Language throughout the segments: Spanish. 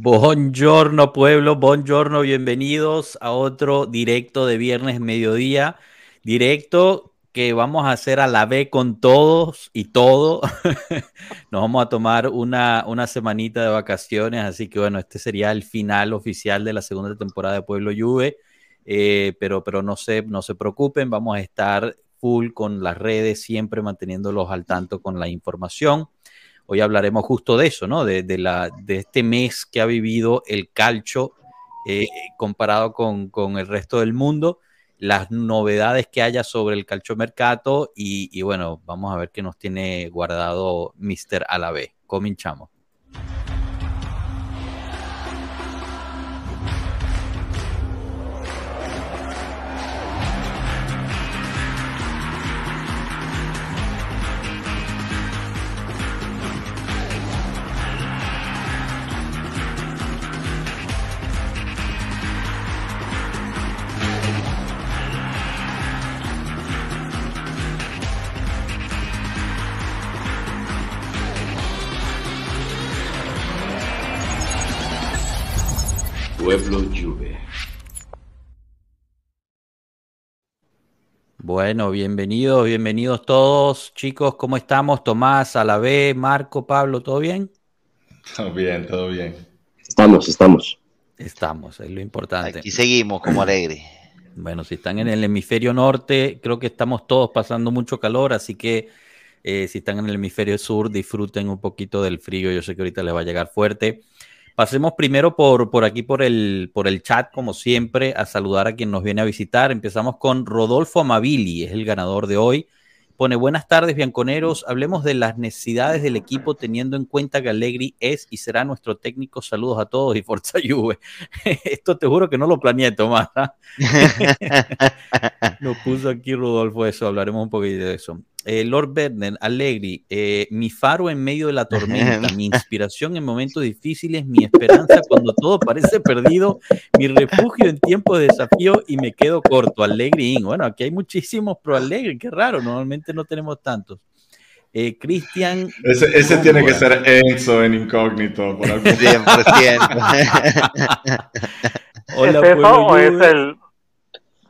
Buongiorno pueblo, buongiorno, bienvenidos a otro directo de viernes mediodía, directo que vamos a hacer a la vez con todos y todo. Nos vamos a tomar una, una semanita de vacaciones, así que bueno, este sería el final oficial de la segunda temporada de Pueblo Juve, eh, pero, pero no, se, no se preocupen, vamos a estar full con las redes, siempre manteniéndolos al tanto con la información. Hoy hablaremos justo de eso, ¿no? De, la, de este mes que ha vivido el calcio eh, comparado con, con, el resto del mundo, las novedades que haya sobre el calcio mercato y, y bueno, vamos a ver qué nos tiene guardado Mr. Alave. Cominchamos. Pueblo Juve. Bueno, bienvenidos, bienvenidos todos, chicos, ¿cómo estamos? Tomás, Alavé, Marco, Pablo, ¿todo bien? Todo bien, todo bien. Estamos, estamos. Estamos, es lo importante. Aquí seguimos como alegre. Bueno, si están en el hemisferio norte, creo que estamos todos pasando mucho calor, así que eh, si están en el hemisferio sur, disfruten un poquito del frío. Yo sé que ahorita les va a llegar fuerte. Pasemos primero por, por aquí, por el, por el chat, como siempre, a saludar a quien nos viene a visitar. Empezamos con Rodolfo Amabili, es el ganador de hoy. Pone buenas tardes, bianconeros. Hablemos de las necesidades del equipo, teniendo en cuenta que Allegri es y será nuestro técnico. Saludos a todos y Forza Juve. Esto te juro que no lo planeé, Tomás. ¿ah? Nos puso aquí Rodolfo eso, hablaremos un poquito de eso. Eh, Lord Berner, Allegri, eh, mi faro en medio de la tormenta, mi inspiración en momentos difíciles, mi esperanza cuando todo parece perdido, mi refugio en tiempos de desafío y me quedo corto. Allegri, bueno, aquí hay muchísimos pro Allegri, qué raro, normalmente no tenemos tantos. Eh, Cristian. Ese, tiene que ser Enzo en incógnito. Por 100%. Hola, ¿Es eso o es el,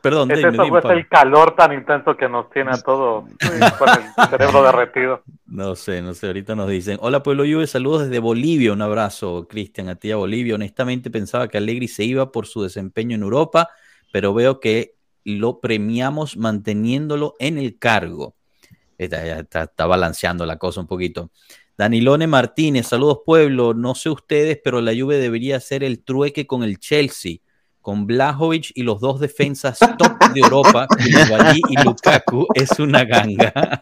Perdón, es eso, es el calor tan intenso que nos tiene a todos con el cerebro derretido. No sé, no sé, ahorita nos dicen. Hola Pueblo Juve, saludos desde Bolivia, un abrazo Cristian, a ti a Bolivia. Honestamente pensaba que Allegri se iba por su desempeño en Europa, pero veo que lo premiamos manteniéndolo en el cargo. Está, está balanceando la cosa un poquito. Danilone Martínez, saludos pueblo, no sé ustedes, pero la Juve debería hacer el trueque con el Chelsea con Blajovic y los dos defensas top de Europa, Koulibaly y Lukaku, es una ganga.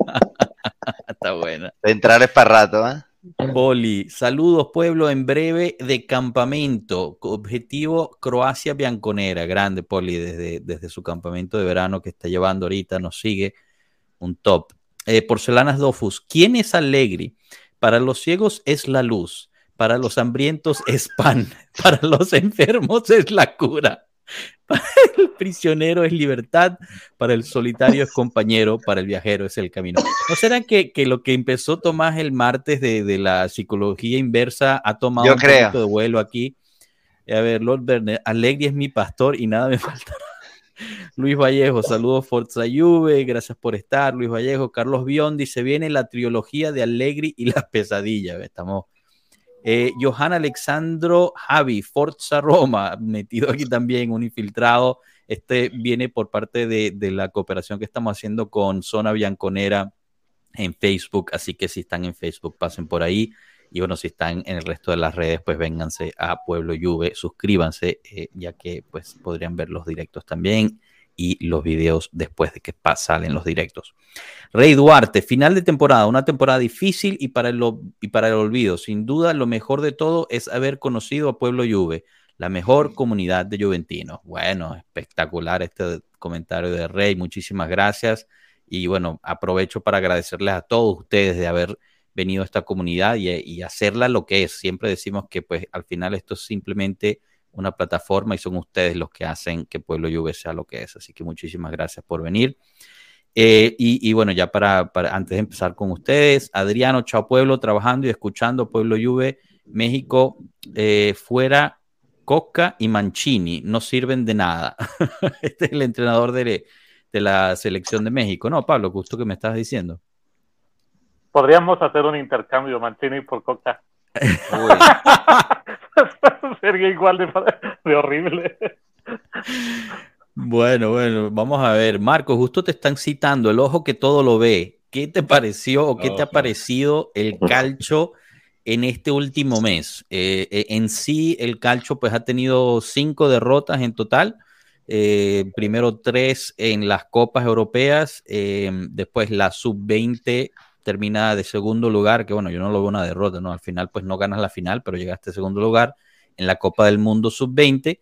Está buena. Entrar es para rato, ¿eh? Boli, saludos pueblo en breve de campamento, objetivo Croacia Bianconera, grande Poli desde, desde su campamento de verano que está llevando ahorita, nos sigue un top. Eh, Porcelanas Dofus, ¿quién es Allegri? Para los ciegos es la luz, para los hambrientos es pan, para los enfermos es la cura, para el prisionero es libertad, para el solitario es compañero, para el viajero es el camino. ¿No será que, lo que empezó Tomás el martes de, la psicología inversa ha tomado un poquito de vuelo aquí? A ver, Lord Berner, Alegri es mi pastor y nada me faltará. Luis Vallejo, saludos Forza Juve, gracias por estar. Luis Vallejo, Carlos Biondi, se viene la trilogía de Allegri y las pesadillas. Estamos eh, Johan Alexandro Javi, Forza Roma, metido aquí también, un infiltrado. Este viene por parte de, la cooperación que estamos haciendo con Zona Bianconera en Facebook, así que si están en Facebook, pasen por ahí. Y bueno, si están en el resto de las redes, pues vénganse a Pueblo Juve, suscríbanse, eh, ya que pues podrían ver los directos también y los videos después de que salen los directos. Rey Duarte, final de temporada, una temporada difícil y para, el, y para el olvido. Sin duda, lo mejor de todo es haber conocido a Pueblo Juve, la mejor comunidad de juventinos. Bueno, espectacular este comentario de Rey, muchísimas gracias. Y bueno, aprovecho para agradecerles a todos ustedes de haber venido a esta comunidad y, y hacerla lo que es. Siempre decimos que pues al final esto es simplemente una plataforma y son ustedes los que hacen que Pueblo Juve sea lo que es. Así que muchísimas gracias por venir. Eh, y, bueno, ya para, antes de empezar con ustedes, Adriano, chao Pueblo, trabajando y escuchando Pueblo Juve México eh, fuera Coca y Mancini, no sirven de nada. este es el entrenador de, de la selección de México. No, Pablo, justo que me estás diciendo. Podríamos hacer un intercambio Mancini por Coca. Sería igual de, de horrible. Bueno, bueno, vamos a ver. Marco, justo te están citando el ojo que todo lo ve. ¿Qué te pareció o qué te ha parecido el calcho en este último mes? Eh, eh, en sí, el calcho pues ha tenido cinco derrotas en total. Eh, primero tres en las copas europeas, después la sub-20 termina de segundo lugar, que bueno, yo no lo veo una derrota, ¿no? Al final pues no ganas la final, pero llegaste a segundo lugar en la Copa del Mundo sub-20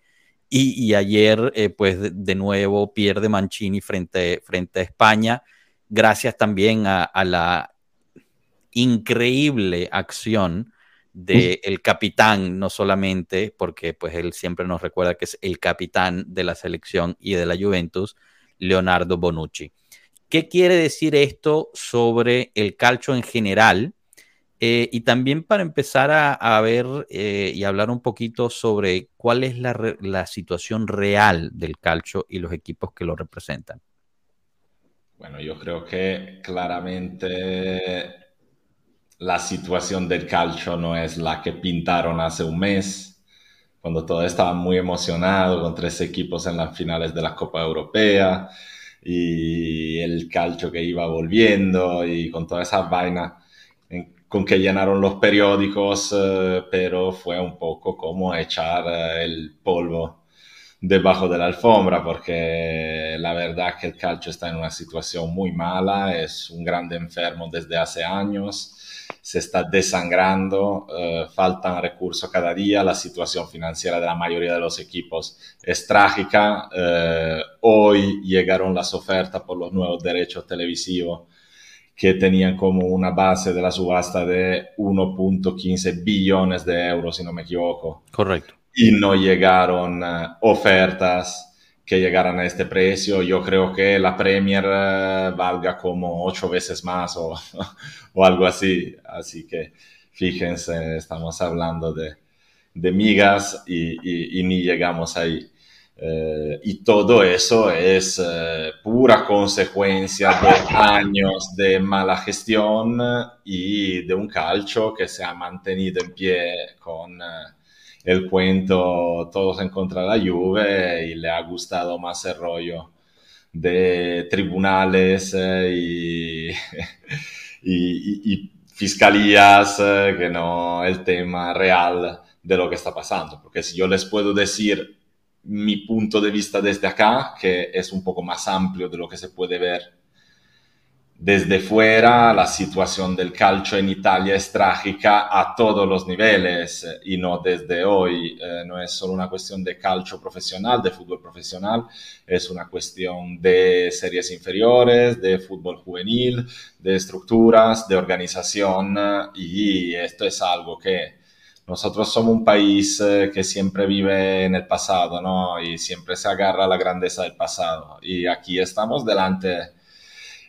y, ayer pues de, nuevo pierde Mancini frente, frente a España, gracias también a, la increíble acción del el capitán, no solamente porque pues él siempre nos recuerda que es el capitán de la selección y de la Juventus, Leonardo Bonucci. ¿Qué quiere decir esto sobre el calcio en general? Eh, y también para empezar a, ver eh, y hablar un poquito sobre cuál es la, situación real del calcio y los equipos que lo representan. Bueno, yo creo que claramente la situación del calcio no es la que pintaron hace un mes, cuando todo estaba muy emocionado con tres equipos en las finales de la Copa Europea y el calcio que iba volviendo y con toda esa vaina con que llenaron los periódicos, eh, pero fue un poco como echar eh, el polvo debajo de la alfombra, porque la verdad que el calcio está en una situación muy mala, es un grande enfermo desde hace años, se está desangrando, eh, faltan recursos cada día, la situación financiera de la mayoría de los equipos es trágica. Eh, hoy llegaron las ofertas por los nuevos derechos televisivos que tenían como una base de la subasta de 1.15 billones de euros, si no me equivoco. Correcto. Y no llegaron eh, ofertas que llegaran a este precio. Yo creo que la Premier eh, valga como ocho veces más o, algo así. Así que fíjense, estamos hablando de, de migas y, y, ni llegamos ahí. Eh, y todo eso es eh, pura consecuencia de años de mala gestión y de un calcio que se ha mantenido en pie con el cuento todos en contra de la Juve y le ha gustado más el rollo de tribunales eh, y, fiscalías eh, que no el tema real de lo que está pasando. Porque si yo les puedo decir mi punto de vista desde acá, que es un poco más amplio de lo que se puede ver desde fuera la situación del calcio en Italia es trágica a todos los niveles eh, y no desde hoy. Eh, no es solo una cuestión de calcio profesional, de fútbol profesional, es una cuestión de series inferiores, de fútbol juvenil, de estructuras, de organización y esto es algo que nosotros somos un país eh, que siempre vive en el pasado, ¿no? Y siempre se agarra a la grandeza del pasado. Y aquí estamos delante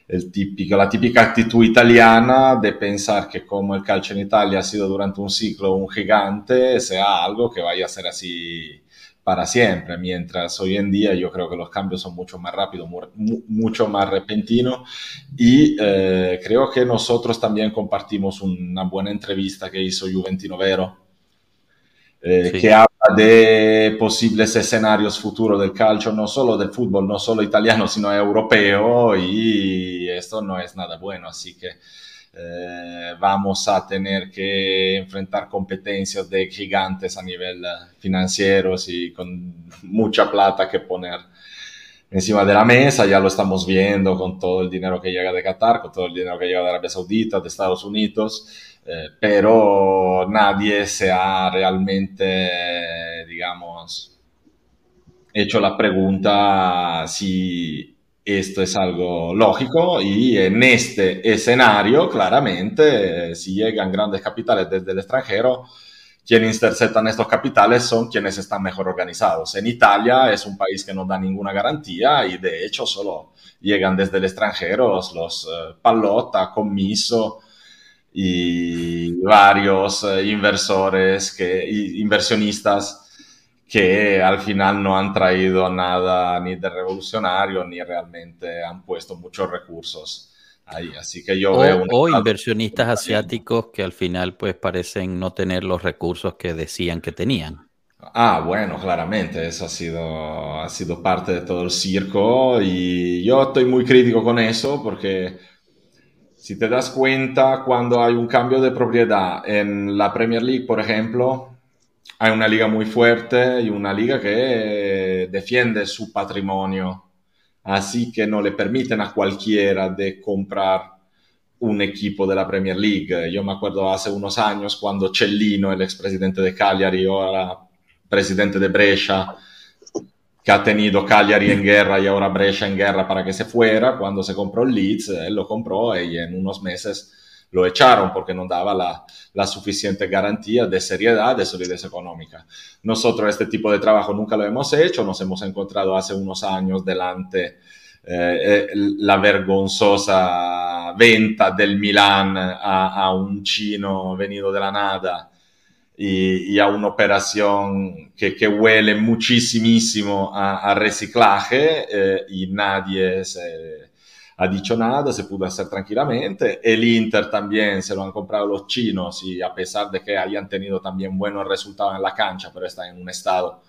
el típico, la típica actitud italiana de pensar que como el calcio en Italia ha sido durante un ciclo un gigante, sea algo que vaya a ser así para siempre, mientras hoy en día yo creo que los cambios son mucho más rápidos, mucho más repentinos. Y eh, creo que nosotros también compartimos una buena entrevista que hizo Juventino Vero eh, que habla de posibles escenarios futuros del calcio, no solo del fútbol, no solo italiano, sino europeo, y esto no es nada bueno, así que eh, vamos a tener que enfrentar competencias de gigantes a nivel financiero y con mucha plata que poner encima de la mesa, ya lo estamos viendo con todo el dinero que llega de Qatar, con todo el dinero que llega de Arabia Saudita, de Estados Unidos, eh, pero nadie se ha realmente, digamos, hecho la pregunta si esto es algo lógico y en este escenario, claramente, si llegan grandes capitales desde el extranjero, quienes interceptan estos capitales son quienes están mejor organizados. En Italia es un país que no da ninguna garantía y de hecho solo llegan desde el extranjero los, uh, Pallotta, Commiso, y varios eh, inversores, que, inversionistas que al final no han traído nada ni de revolucionario ni realmente han puesto muchos recursos ahí. Así que yo o, veo... O inversionistas asiáticos que al final pues parecen no tener los recursos que decían que tenían. Ah, bueno, claramente, eso ha sido, ha sido parte de todo el circo y yo estoy muy crítico con eso porque si te das cuenta, cuando hay un cambio de propiedad en la Premier League, por ejemplo, hay una liga muy fuerte y una liga que defiende su patrimonio, así que no le permiten a cualquiera de comprar un equipo de la Premier League. Yo me acuerdo hace unos años cuando Cellino, el expresidente de Cagliari, ahora presidente de Brescia, que ha tenido Cagliari en guerra y ahora Brescia en guerra para que se fuera, cuando se compró el Leeds, él lo compró y en unos meses lo echaron porque no daba la, suficiente garantía de seriedad, de solidez económica. Nosotros este tipo de trabajo nunca lo hemos hecho, nos hemos encontrado hace unos años delante eh, la vergonzosa venta del Milan a, un chino venido de la nada y, y a una operación que, que huele muchísimo a, a reciclaje eh, y nadie se ha dicho nada, se pudo hacer tranquilamente. El Inter también se lo han comprado los chinos y a pesar de que hayan tenido también buenos resultados en la cancha, pero está en un estado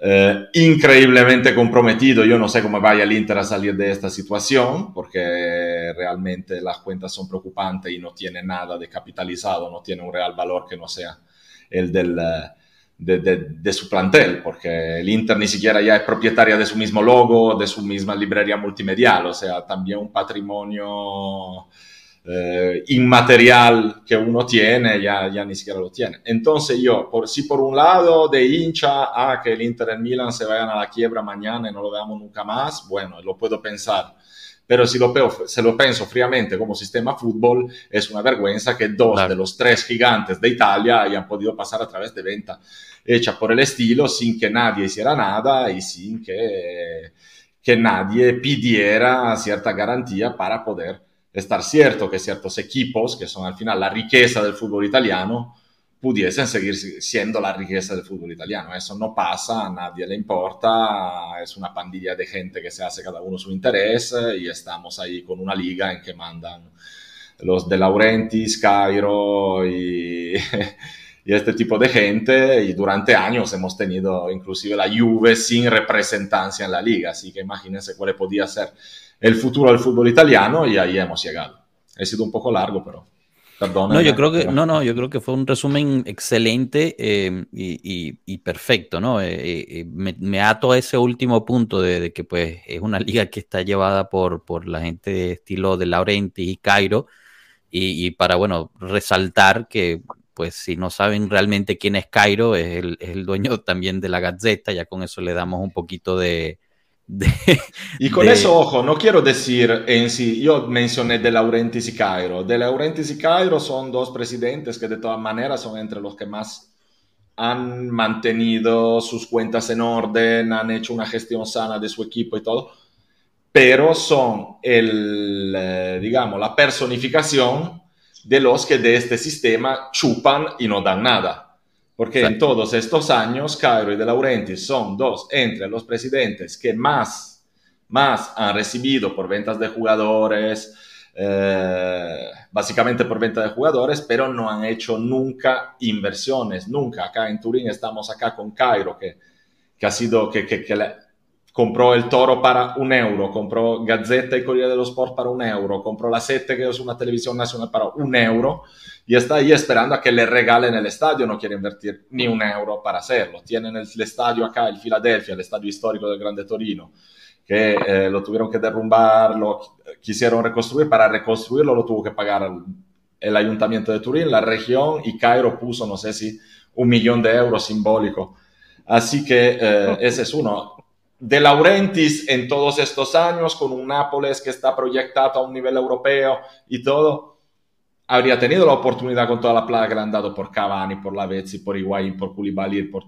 eh, increíblemente comprometido. Yo no sé cómo vaya el Inter a salir de esta situación, porque realmente las cuentas son preocupantes y no tiene nada de capitalizado, no tiene un real valor que no sea el del... Uh, de, de, de, su plantel, porque el Inter ni siquiera ya es propietaria de su mismo logo, de su misma librería multimedial, o sea, también un patrimonio eh, inmaterial que uno tiene, ya, ya ni siquiera lo tiene. Entonces yo, por, si por un lado de hincha a ah, que el Inter y Milan se vayan a la quiebra mañana y no lo veamos nunca más, bueno, lo puedo pensar. Pero si lo, veo, se lo pienso fríamente como sistema fútbol, es una vergüenza que dos claro. de los tres gigantes de Italia hayan podido pasar a través de venta hecha por el estilo sin que nadie hiciera nada y sin que, que nadie pidiera cierta garantía para poder estar cierto que ciertos equipos, que son al final la riqueza del fútbol italiano, pudiesen seguir siendo la riqueza del fútbol italiano. Eso no pasa, a nadie le importa, es una pandilla de gente que se hace cada uno su interés y estamos ahí con una liga en que mandan los de Laurentiis, Cairo y, y este tipo de gente y durante años hemos tenido inclusive la Juve sin representancia en la liga, así que imagínense cuál podía ser el futuro del fútbol italiano y ahí hemos llegado. He sido un poco largo, pero No, yo creo que, no, no, yo creo que fue un resumen excelente eh, y, y, y, perfecto, ¿no? Eh, eh, me, me, ato a ese último punto de, de, que pues es una liga que está llevada por, por la gente de estilo de Laurenti y Cairo y, y, para, bueno, resaltar que pues si no saben realmente quién es Cairo, es el, es el dueño también de la Gazzetta, ya con eso le damos un poquito de, de, y con de... eso, ojo, no quiero decir en sí, yo mencioné De Laurentiis y Cairo. De Laurentiis y Cairo son dos presidentes que de todas maneras son entre los que más han mantenido sus cuentas en orden, han hecho una gestión sana de su equipo y todo, pero son el, eh, digamos, la personificación de los que de este sistema chupan y no dan nada. Porque en todos estos años, Cairo y De Laurentiis son dos entre los presidentes que más, más han recibido por ventas de jugadores, eh, básicamente por venta de jugadores, pero no han hecho nunca inversiones, nunca. Acá en Turín estamos acá con Cairo, que, que ha sido, que, que, que le, compró el Toro para un euro, compró Gazzetta y Corriere dello Sport para un euro, compró la Sette, que es una televisión nacional, para un euro, y está ahí esperando a que le regalen el estadio, no quiere invertir ni un euro para hacerlo. Tienen el, el estadio acá, el Philadelphia, el estadio histórico del Grande Torino, que eh, lo tuvieron que derrumbar, lo quisieron reconstruir, para reconstruirlo lo tuvo que pagar el, el ayuntamiento de Turín, la región, y Cairo puso, no sé si, un millón de euros simbólico. Así que eh, ese es uno de Laurentiis en todos estos años, con un Nápoles que está proyectado a un nivel europeo y todo, habría tenido la oportunidad con toda la plata que le han dado por Cavani, por Lavezzi, por Higuaín, por Koulibaly, por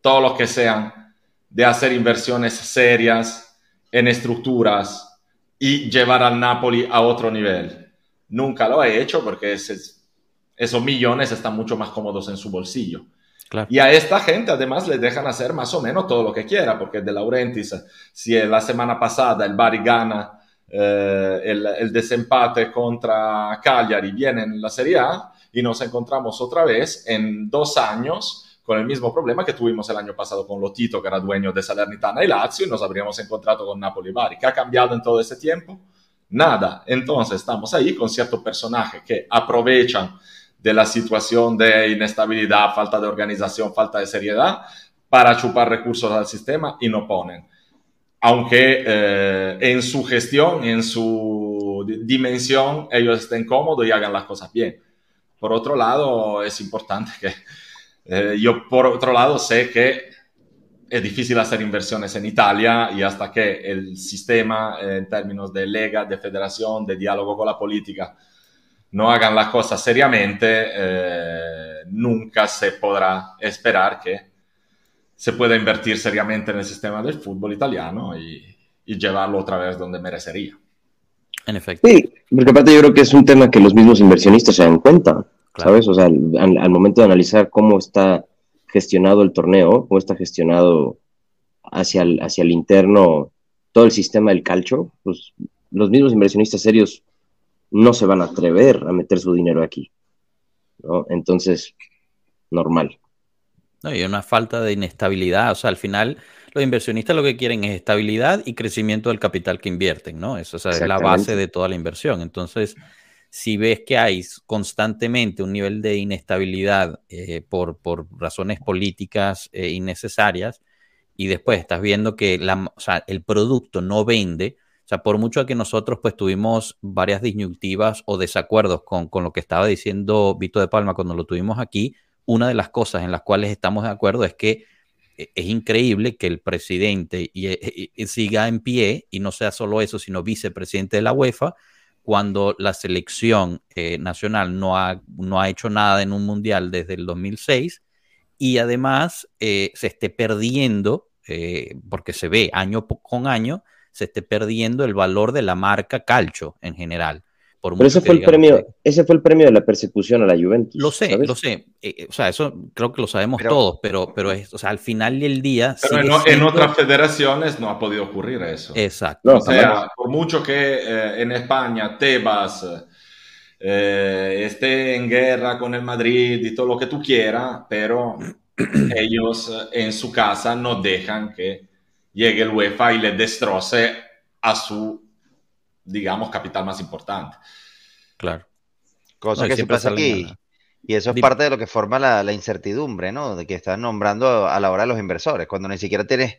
todos los que sean, de hacer inversiones serias en estructuras y llevar al Napoli a otro nivel. Nunca lo ha hecho porque esos millones están mucho más cómodos en su bolsillo. Claro. Y a esta gente además le dejan hacer más o menos todo lo que quiera, porque De Laurentiis, si la semana pasada el Bari gana eh, el, el, desempate contra Cagliari, viene en la Serie A y nos encontramos otra vez en dos años con el mismo problema que tuvimos el año pasado con Lotito, que era dueño de Salernitana y Lazio, y nos habríamos encontrado con Napoli y Bari. ¿Qué ha cambiado en todo ese tiempo? Nada. Entonces estamos ahí con ciertos personajes que aprovechan de la situación de inestabilidad, falta de organización, falta de seriedad, para chupar recursos al sistema y no ponen. Aunque eh, en su gestión, en su dimensión, ellos estén cómodos y hagan las cosas bien. Por otro lado, es importante que eh, yo, por otro lado, sé que es difícil hacer inversiones en Italia y hasta que el sistema, en términos de lega, de federación, de diálogo con la política, no hagan las cosas seriamente, eh, nunca se podrá esperar que se pueda invertir seriamente en el sistema del fútbol italiano y, y llevarlo otra vez donde merecería. En efecto. Sí, porque aparte yo creo que es un tema que los mismos inversionistas se dan cuenta, claro. ¿sabes? O sea, al, al, momento de analizar cómo está gestionado el torneo, cómo está gestionado hacia el, hacia el interno todo el sistema del calcio, pues los mismos inversionistas serios no se van a atrever a meter su dinero aquí. ¿no? Entonces, normal. No, y una falta de inestabilidad. O sea, al final, los inversionistas lo que quieren es estabilidad y crecimiento del capital que invierten, ¿no? Eso o sea, es la base de toda la inversión. Entonces, si ves que hay constantemente un nivel de inestabilidad eh, por, por, razones políticas eh, innecesarias, y después estás viendo que la, o sea, el producto no vende, o sea, por mucho que nosotros pues tuvimos varias disyuntivas o desacuerdos con, con, lo que estaba diciendo Vito de Palma cuando lo tuvimos aquí, una de las cosas en las cuales estamos de acuerdo es que es increíble que el presidente y, y, siga en pie y no sea solo eso, sino vicepresidente de la UEFA, cuando la selección eh, nacional no ha, no ha hecho nada en un mundial desde el 2006 y además eh, se esté perdiendo, eh, porque se ve año con año, se esté perdiendo el valor de la marca Calcio en general. Por Pero ese fue, el premio, que... ese fue el premio de la persecución a la Juventus. Lo sé, ¿sabes? lo sé. Eh, o sea, eso creo que lo sabemos pero, todos, pero, pero es, o sea, al final del día. Pero en, siendo... en, otras federaciones no ha podido ocurrir eso. Exacto. No, o sea, por mucho que eh, en España Tebas eh, esté en guerra con el Madrid y todo lo que tú quieras, pero ellos en su casa no dejan que llegue el UEFA y le destroce a su digamos, capital más importante. Claro. Cosa no, que siempre pasa aquí. Y eso es Dime. parte de lo que forma la, la, incertidumbre, ¿no? De que estás nombrando a la hora de los inversores, cuando ni siquiera tienes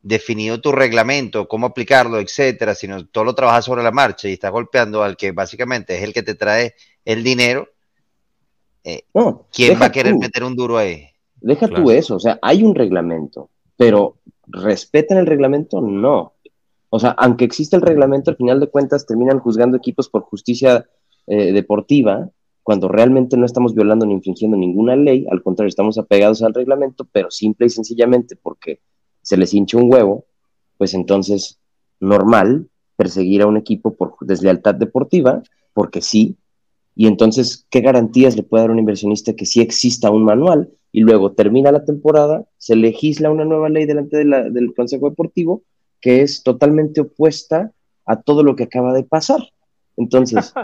definido tu reglamento, cómo aplicarlo, etcétera, sino todo lo trabajas sobre la marcha y estás golpeando al que básicamente es el que te trae el dinero. Eh, ¿Quién va a querer tú. meter un duro ahí? Deja claro. tú eso, o sea, hay un reglamento, pero ¿respetan el reglamento? No. O sea, aunque existe el reglamento, al final de cuentas terminan juzgando equipos por justicia eh, deportiva, cuando realmente no estamos violando ni infringiendo ninguna ley, al contrario, estamos apegados al reglamento, pero simple y sencillamente porque se les hincha un huevo, pues entonces normal perseguir a un equipo por deslealtad deportiva, porque sí, y entonces, ¿qué garantías le puede dar un inversionista que sí exista un manual y luego termina la temporada, se legisla una nueva ley delante de la, del Consejo Deportivo que es totalmente opuesta a todo lo que acaba de pasar. Entonces...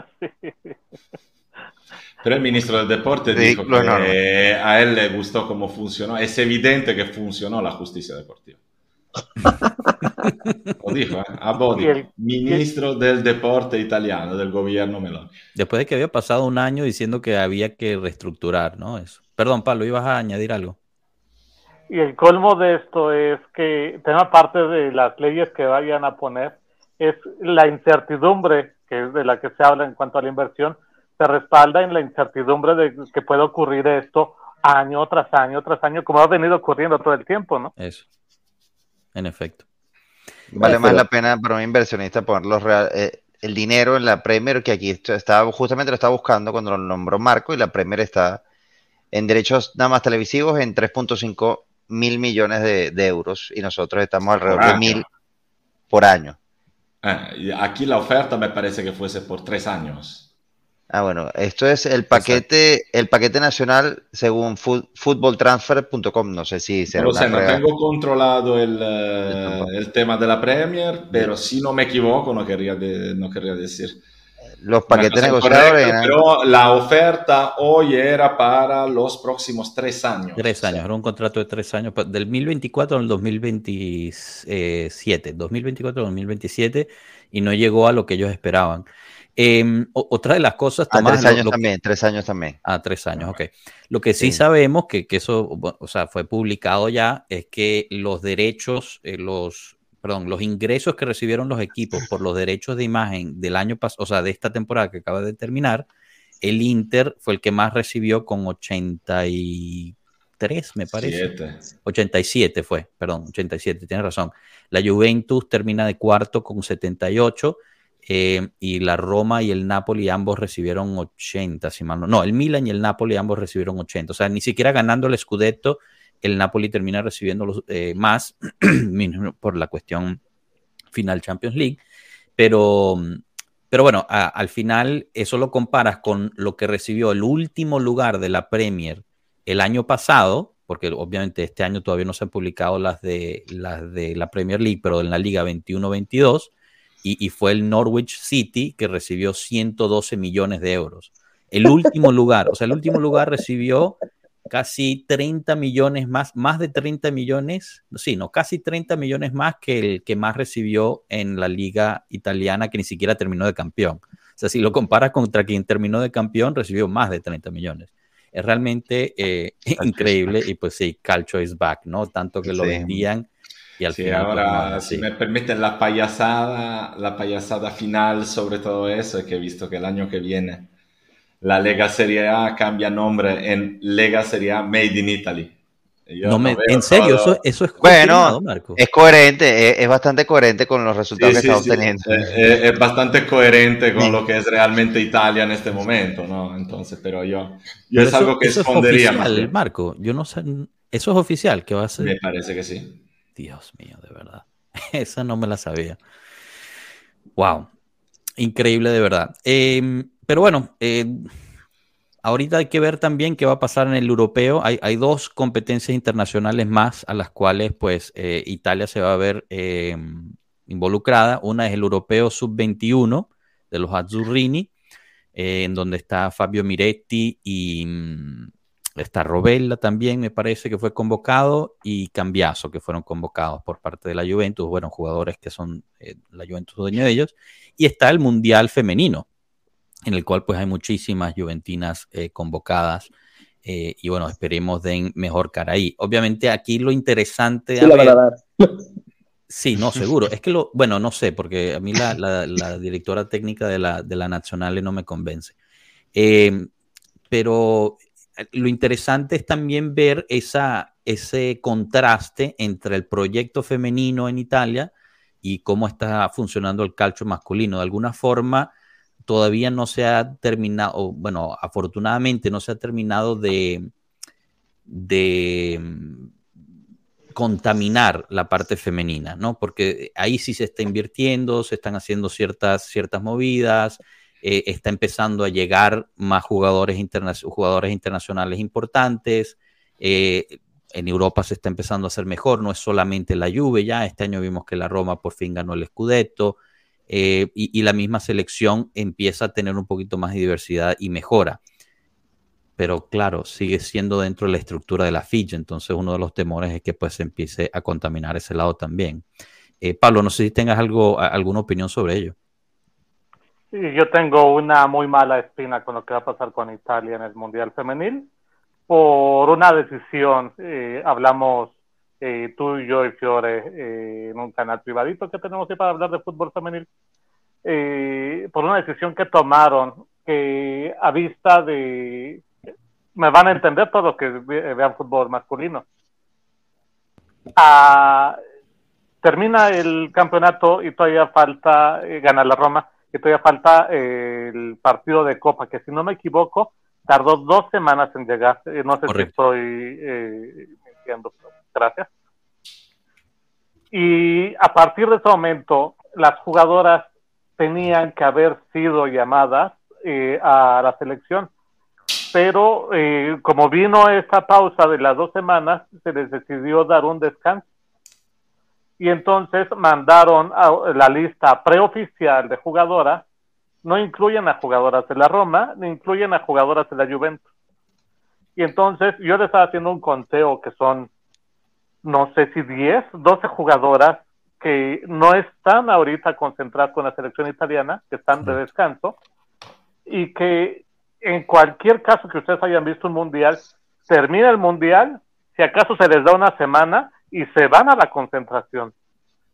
Pero el ministro del Deporte sí, dijo que no, a él le gustó cómo funcionó. Es evidente que funcionó la justicia deportiva. Lo dijo, ¿eh? a Bodi, el, ministro el... del Deporte italiano, del gobierno Meloni. Después de que había pasado un año diciendo que había que reestructurar, ¿no? Eso. Perdón, Pablo, ibas a añadir algo. Y el colmo de esto es que, tema parte de las leyes que vayan a poner, es la incertidumbre, que es de la que se habla en cuanto a la inversión, se respalda en la incertidumbre de que pueda ocurrir esto año tras año tras año, como ha venido ocurriendo todo el tiempo, ¿no? Eso. En efecto. Vale Pero, más la pena para un inversionista poner los real, eh, el dinero en la Premier, que aquí estaba, justamente lo estaba buscando cuando lo nombró Marco, y la Premier está en derechos nada más televisivos en 3.5 mil millones de, de, euros y nosotros estamos alrededor de mil por año. Eh, aquí la oferta me parece que fuese por tres años. Ah, bueno, esto es el paquete, el paquete nacional según footballtransfer.com. No sé si será. No sé, no tengo controlado el, eh, el, tema de la Premier, pero si no me equivoco, no querría, no querría decir. Los paquetes negociadores. Pero la oferta hoy era para los próximos tres años. Tres años, era un contrato de tres años, del 2024 al 2027, 2024 al 2027, y no llegó a lo que ellos esperaban. Em, otra de las cosas... Ah, tres años también, tres años también. Ah, tres años, ok. Lo que sí, sabemos, que, que, eso, o sea, fue publicado ya, es que los derechos, eh, los, perdón, los ingresos que recibieron los equipos por los derechos de imagen del año pasado, o sea, de esta temporada que acaba de terminar, el Inter fue el que más recibió con 83, me parece. 87 fue, perdón, 87, tienes razón. La Juventus termina de cuarto con 78 eh, y la Roma y el Napoli ambos recibieron 80, si mal no. No, el Milan y el Napoli ambos recibieron 80. O sea, ni siquiera ganando el Scudetto, el Napoli termina recibiendo los, eh, más por la cuestión final Champions League. Pero, pero bueno, al final eso lo comparas con lo que recibió el último lugar de la Premier el año pasado, porque obviamente este año todavía no se han publicado las de, las de la Premier League, pero en la Liga 21-22 y, fue el Norwich City que recibió 112 millones de euros. El último lugar, o sea, el último lugar recibió casi 30 millones más, más de 30 millones, sí, no, casi 30 millones más que el que más recibió en la liga italiana que ni siquiera terminó de campeón. O sea, si lo comparas contra quien terminó de campeón, recibió más de 30 millones. Es realmente eh, increíble y pues sí, Calcio is back, ¿no? Tanto que lo vendían y al final, pues, ahora, si me permiten la payasada, la payasada final sobre todo eso, es que he visto que el año que viene la Lega Serie A cambia nombre en Lega Serie A Made in Italy. No me, en serio, eso, eso, es bueno, Marco. Es coherente, es, bastante coherente con los resultados que estamos teniendo. Es, bastante coherente con lo que es realmente Italia en este momento, ¿no? Entonces, pero yo, yo es algo que escondería. Es oficial, Marco, yo no sé, eso es oficial que va a ser. Me parece que sí. Dios mío, de verdad. Esa no me la sabía. Wow. Increíble de verdad. Em, pero bueno, eh, ahorita hay que ver también qué va a pasar en el europeo. Hay, dos competencias internacionales más a las cuales pues eh, Italia se va a ver em, involucrada. Una es el europeo sub-21 de los Azzurrini, eh, en donde está Fabio Miretti y mm, Está Robella también, me parece que fue convocado, y Cambiaso, que fueron convocados por parte de la Juventus, bueno, jugadores que son eh, la Juventus dueño de ellos. Y está el Mundial Femenino, en el cual pues hay muchísimas juventinas eh, convocadas. Eh, y bueno, esperemos den mejor cara ahí. Obviamente aquí lo interesante... Sí, la Sí, no, seguro. Es que lo, bueno, no sé, porque a mí la, directora técnica de la, de la Nacional no me convence. pero lo interesante es también ver esa, ese contraste entre el proyecto femenino en Italia y cómo está funcionando el calcio masculino. De alguna forma, todavía no se ha terminado, bueno, afortunadamente no se ha terminado de, mm, contaminar la parte femenina, ¿no? Porque ahí sí se está invirtiendo, se están haciendo ciertas, ciertas movidas, eh, está empezando a llegar más jugadores, jugadores internacionales importantes. Eh, en Europa se está empezando a hacer mejor, no es solamente la Juve ya, este año vimos que la Roma por fin ganó el Scudetto eh, y, la misma selección empieza a tener un poquito más de diversidad y mejora. Pero claro, sigue siendo dentro de la estructura de la ficha, entonces uno de los temores es que pues se empiece a contaminar ese lado también. Pablo, no sé si tengas algo, alguna opinión sobre ello. Yo tengo una muy mala espina con lo que va a pasar con Italia en el Mundial Femenil. Por una decisión, eh, hablamos eh, tú y yo y Fiore eh, en un canal privadito que tenemos ahí para hablar de fútbol femenil, por una decisión que tomaron que a vista de... Me van a entender todos los que vean fútbol masculino. Ah, termina el campeonato y todavía falta ganar la Roma que todavía falta eh, el partido de Copa, que si no me equivoco, tardó dos semanas en llegar. Eh, no sé si estoy eh, mintiendo. Gracias. Y a partir de ese momento, las jugadoras tenían que haber sido llamadas eh, a la selección. Pero eh, como vino esta pausa de las dos semanas, se les decidió dar un descanso. Y entonces mandaron a la lista preoficial de jugadoras, no incluyen a jugadoras de la Roma, ni incluyen a jugadoras de la Juventus. Y entonces yo le estaba haciendo un conteo que son, no sé si 10, 12 jugadoras que no están ahorita concentradas con la selección italiana, que están de descanso, y que en cualquier caso que ustedes hayan visto un mundial, termina el mundial, si acaso se les da una semana y se van a la concentración.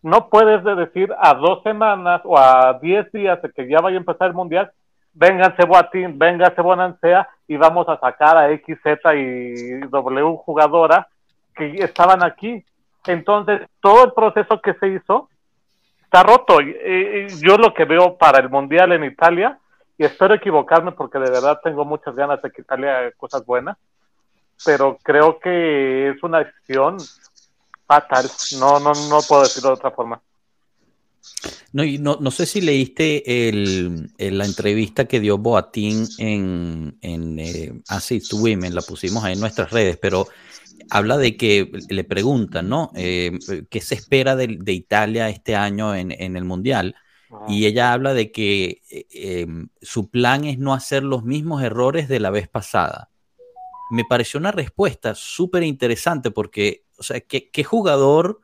No puedes decir a dos semanas o a diez días de que ya vaya a empezar el mundial, vénganse Boatín, vénganse Bonancea y vamos a sacar a X, Z y W jugadora que estaban aquí. Entonces, todo el proceso que se hizo está roto. yo lo que veo para el Mundial en Italia, y espero equivocarme porque de verdad tengo muchas ganas de que Italia haga cosas buenas, pero creo que es una decisión fatal. No, no, no puedo decirlo de otra forma. No, no, no sé si leíste el, la entrevista que dio Boatín en, en eh, Assist Women, la pusimos ahí en nuestras redes, pero habla de que le preguntan, ¿no? Eh, ¿Qué se espera de, Italia este año en, el Mundial? Y ella habla de que eh, em, su plan es no hacer los mismos errores de la vez pasada. Me pareció una respuesta súper interesante porque, o sea, ¿qué, jugador?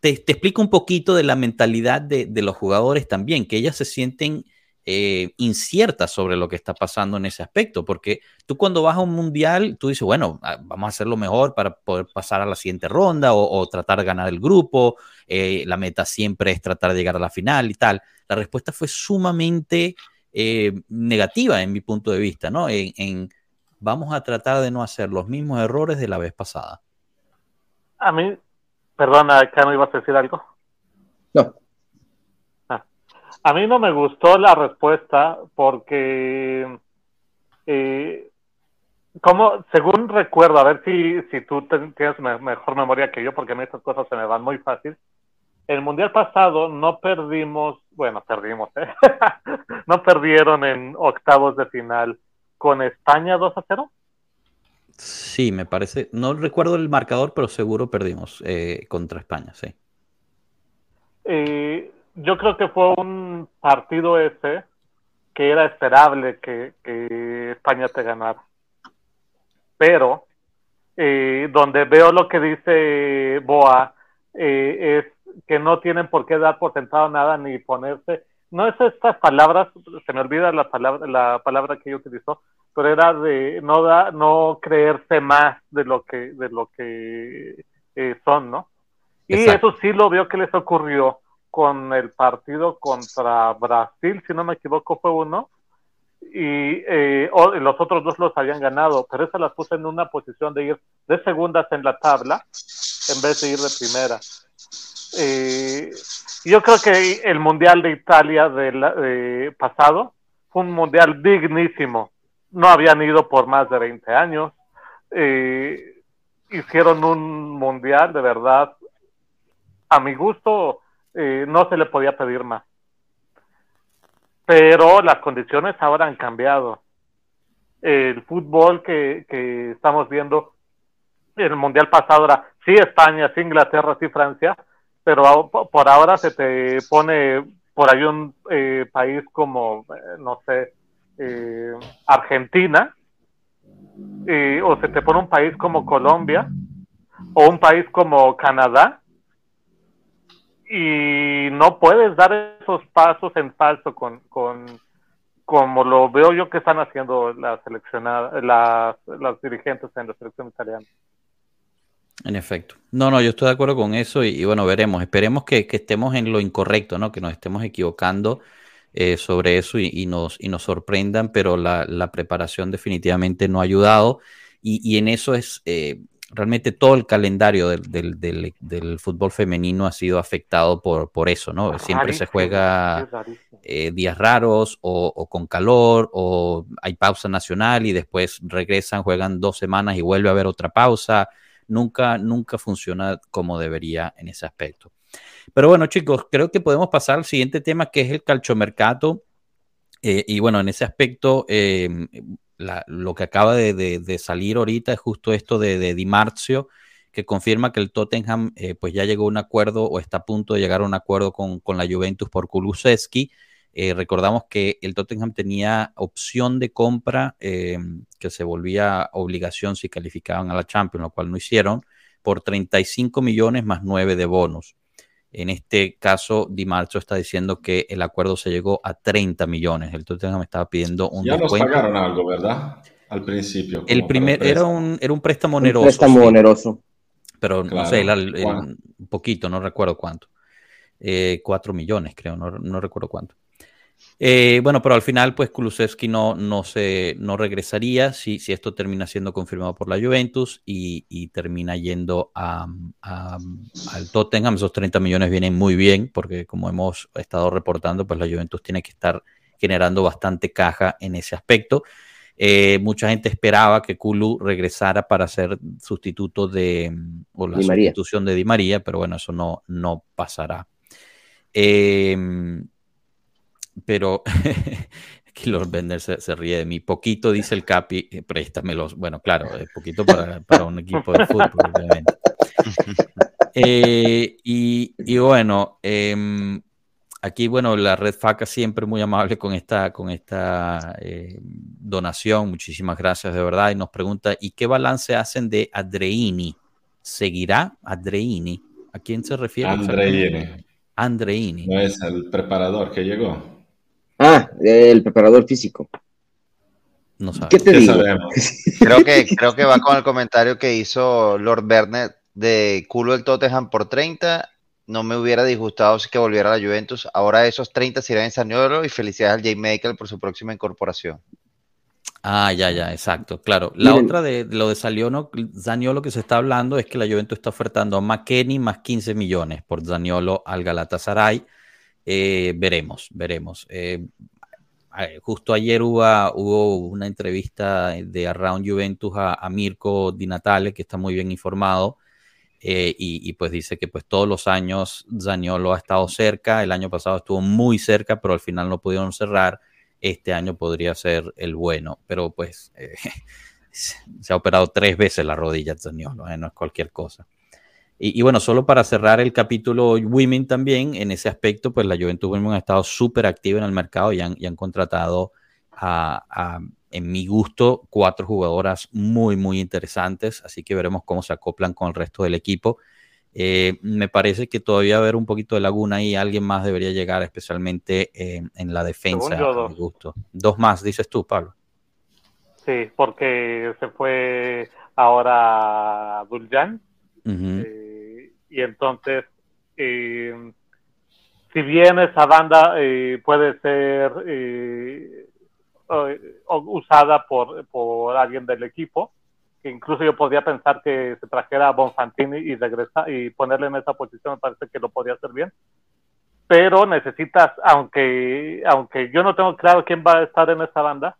Te, te, explico un poquito de la mentalidad de, de los jugadores también, que ellas se sienten eh, incierta sobre lo que está pasando en ese aspecto, porque tú cuando vas a un mundial, tú dices, bueno, ah, vamos a hacer lo mejor para poder pasar a la siguiente ronda o, tratar de ganar el grupo, eh, la meta siempre es tratar de llegar a la final y tal. La respuesta fue sumamente eh, negativa en mi punto de vista, ¿no? En, vamos a tratar de no hacer los mismos errores de la vez pasada. A mí, perdona, acá no ibas a decir algo. No. A mí no me gustó la respuesta porque, eh, como, según recuerdo, a ver si, si tú tienes mejor memoria que yo, porque a mí estas cosas se me van muy fácil. El mundial pasado no perdimos, bueno, perdimos, ¿eh? no perdieron en octavos de final con España 2 a 0. Sí, me parece, no recuerdo el marcador, pero seguro perdimos eh, contra España, sí. Eh, yo creo que fue un partido ese que era esperable que, España te ganara. Pero eh, donde veo lo que dice Boa eh, es que no tienen por qué dar por sentado nada ni ponerse. No es estas palabras, se me olvida la palabra, la palabra que ella utilizó, pero era de no da, no creerse más de lo que, de lo que eh, son, ¿no? Y eso sí lo veo que les ocurrió con el partido contra Brasil, si no me equivoco, fue uno, y eh, los otros dos los habían ganado, pero esa las puse en una posición de ir de segundas en la tabla en vez de ir de primera. Eh, yo creo que el Mundial de Italia del pasado fue un Mundial dignísimo. No habían ido por más de 20 años. Eh, hicieron un Mundial de verdad, a mi gusto, eh, no se le podía pedir más. Pero las condiciones ahora han cambiado. El fútbol que, que estamos viendo en el Mundial pasado era sí España, sí Inglaterra, sí Francia, pero por ahora se te pone por ahí un eh, país como, eh, no sé, Argentina, o se te pone un país como Colombia, o un país como Canadá, y no puedes dar esos pasos en falso con, con como lo veo yo que están haciendo las seleccionadas, las, las dirigentes en la selección italiana. En efecto. No, no, yo estoy de acuerdo con eso y, bueno, veremos. Esperemos que, estemos en lo incorrecto, ¿no? Que nos estemos equivocando eh, sobre eso y, nos, y nos sorprendan, pero la, la preparación definitivamente no ha ayudado y, y en eso es, eh, realmente todo el calendario del, fútbol femenino ha sido afectado por, por eso, ¿no? Siempre se juega eh, días raros o, con calor o hay pausa nacional y después regresan, juegan dos semanas y vuelve a haber otra pausa. Nunca, nunca funciona como debería en ese aspecto. Pero bueno, chicos, creo que podemos pasar al siguiente tema que es el calchomercato. Eh, y bueno, en ese aspecto, em, lo que acaba de, salir ahorita es justo esto de, de Di Marzio, que confirma que el Tottenham eh, pues ya llegó a un acuerdo o está a punto de llegar a un acuerdo con, la Juventus por Kulusevski. Eh, recordamos que el Tottenham tenía opción de compra em, que se volvía obligación si calificaban a la Champions, lo cual no hicieron, por 35 millones más 9 de bonos. En este caso, Di Marzo está diciendo que el acuerdo se llegó a 30 millones. El Tottenham estaba pidiendo un Ya nos pagaron algo, ¿verdad? Al principio. El primer era un, era un préstamo oneroso. Un préstamo oneroso. Pero no sé, un poquito, no recuerdo cuánto. Eh, 4 millones, creo, no, no recuerdo cuánto. Eh, bueno, pero al final, pues Kulusevski no, no, se, no regresaría si, si esto termina siendo confirmado por la Juventus y, termina yendo a, al Tottenham. Esos 30 millones vienen muy bien porque, como hemos estado reportando, pues la Juventus tiene que estar generando bastante caja en ese aspecto. Eh, mucha gente esperaba que Kulu regresara para ser sustituto de o la sustitución de Di María, pero bueno, eso no, no pasará. Eh, pero que Lord Bender se, ríe de mí. Poquito, dice el Capi, eh, préstamelos. Bueno, claro, es poquito para, para, un equipo de fútbol, obviamente. Eh, y, y, bueno, eh, aquí, bueno, la Red Faca siempre muy amable con esta, con esta eh, donación. Muchísimas gracias, de verdad. Y nos pregunta, ¿y qué balance hacen de Adreini? ¿Seguirá Adreini? ¿A quién se refiere? Andreini. Andreini. No es el preparador que llegó. Ah, el preparador físico. No sabe. ¿Qué te digo? Creo que, creo que va con el comentario que hizo Lord Bernett de culo del Tottenham por 30. No me hubiera disgustado si que volviera a la Juventus. Ahora esos 30 se irán en Saniolo y felicidades al Jay Michael por su próxima incorporación. Ah, ya, ya, exacto, claro. La otra de, lo de Zaniolo, Zaniolo que se está hablando es que la Juventus está ofertando a McKenny más 15 millones por Zaniolo al Galatasaray. Eh, veremos, veremos. Eh, justo ayer hubo, una entrevista de Around Juventus a, Mirko Di Natale, que está muy bien informado, eh, y, pues dice que pues todos los años Zaniolo ha estado cerca, el año pasado estuvo muy cerca, pero al final no pudieron cerrar, este año podría ser el bueno, pero pues se ha operado tres veces la rodilla Zaniolo, no es cualquier cosa. Y, bueno, solo para cerrar el capítulo Women también, en ese aspecto, pues la Juventus Women ha estado súper activa en el mercado y han, han contratado a, en mi gusto, cuatro jugadoras muy, muy interesantes, así que veremos cómo se acoplan con el resto del equipo. Eh, me parece que todavía haber un poquito de laguna y alguien más debería llegar, especialmente en la defensa, a mi gusto. Dos más, dices tú, Pablo. Sí, porque se fue ahora Duljan. Eh, y entonces, eh, si bien esa banda eh, puede ser usada por, por alguien del equipo, que incluso yo podría pensar que se trajera a Bonfantini y regresa y ponerle en esa posición, me parece que lo podría hacer bien. Pero necesitas, aunque, aunque yo no tengo claro quién va a estar en esa banda,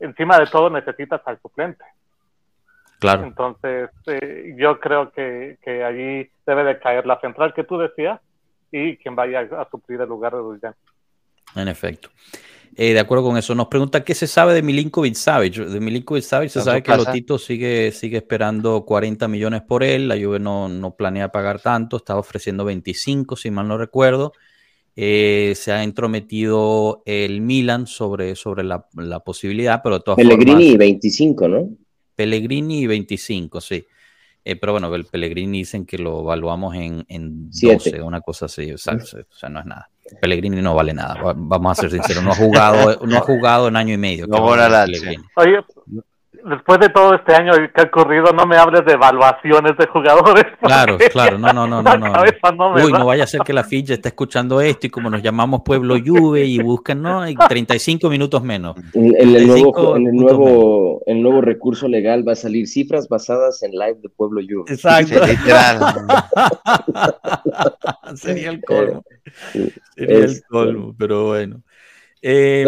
encima de todo necesitas al suplente. Claro. Entonces, eh, yo creo que, que, allí debe de caer la central que tú decías y quien vaya a, suplir el lugar de Duljan. En efecto. Eh, de acuerdo con eso, nos pregunta qué se sabe de Milinkovic Savage. De Milinkovic Savage se sabe que Lotito sigue, sigue esperando 40 millones por él. La Juve no, no planea pagar tanto, estaba ofreciendo 25, si mal no recuerdo. Eh, se ha entrometido el Milan sobre, sobre la, la posibilidad, pero de todas Pellegrini 25, ¿no? Pellegrini 25, sí. Eh, pero bueno, el Pellegrini dicen que lo evaluamos en, en 12, una cosa así. O sea, no es nada. Pellegrini no vale nada. Vamos a ser sinceros. No ha jugado, no ha jugado en año y medio. No, Oye, después de todo este año que ha ocurrido, no me hables de evaluaciones de jugadores. Claro, claro, no, no, no, no. no. Uy, no vaya a ser que la FIA esté escuchando esto y como nos llamamos Pueblo Juve y buscan, ¿no? 35 minutos menos. En, el, nuevo, el, nuevo, el nuevo recurso legal va a salir cifras basadas en live de Pueblo Juve. Exacto. Sería el colmo. Sería el colmo, pero bueno. Eh,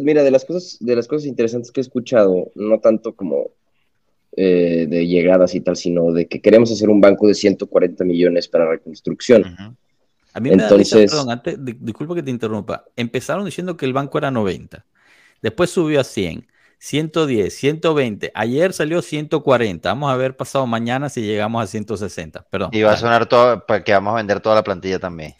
mira, de las cosas, de las cosas interesantes que he escuchado, no tanto como eh, de llegadas y tal, sino de que queremos hacer un banco de 140 millones para reconstrucción. A mí me Entonces, da perdón, antes, disculpa que te interrumpa. Empezaron diciendo que el banco era 90. Después subió a 100, 110, 120. Ayer salió 140. Vamos a ver pasado mañana si llegamos a 160. Perdón. Y va a sonar todo, pues, que vamos a vender toda la plantilla también.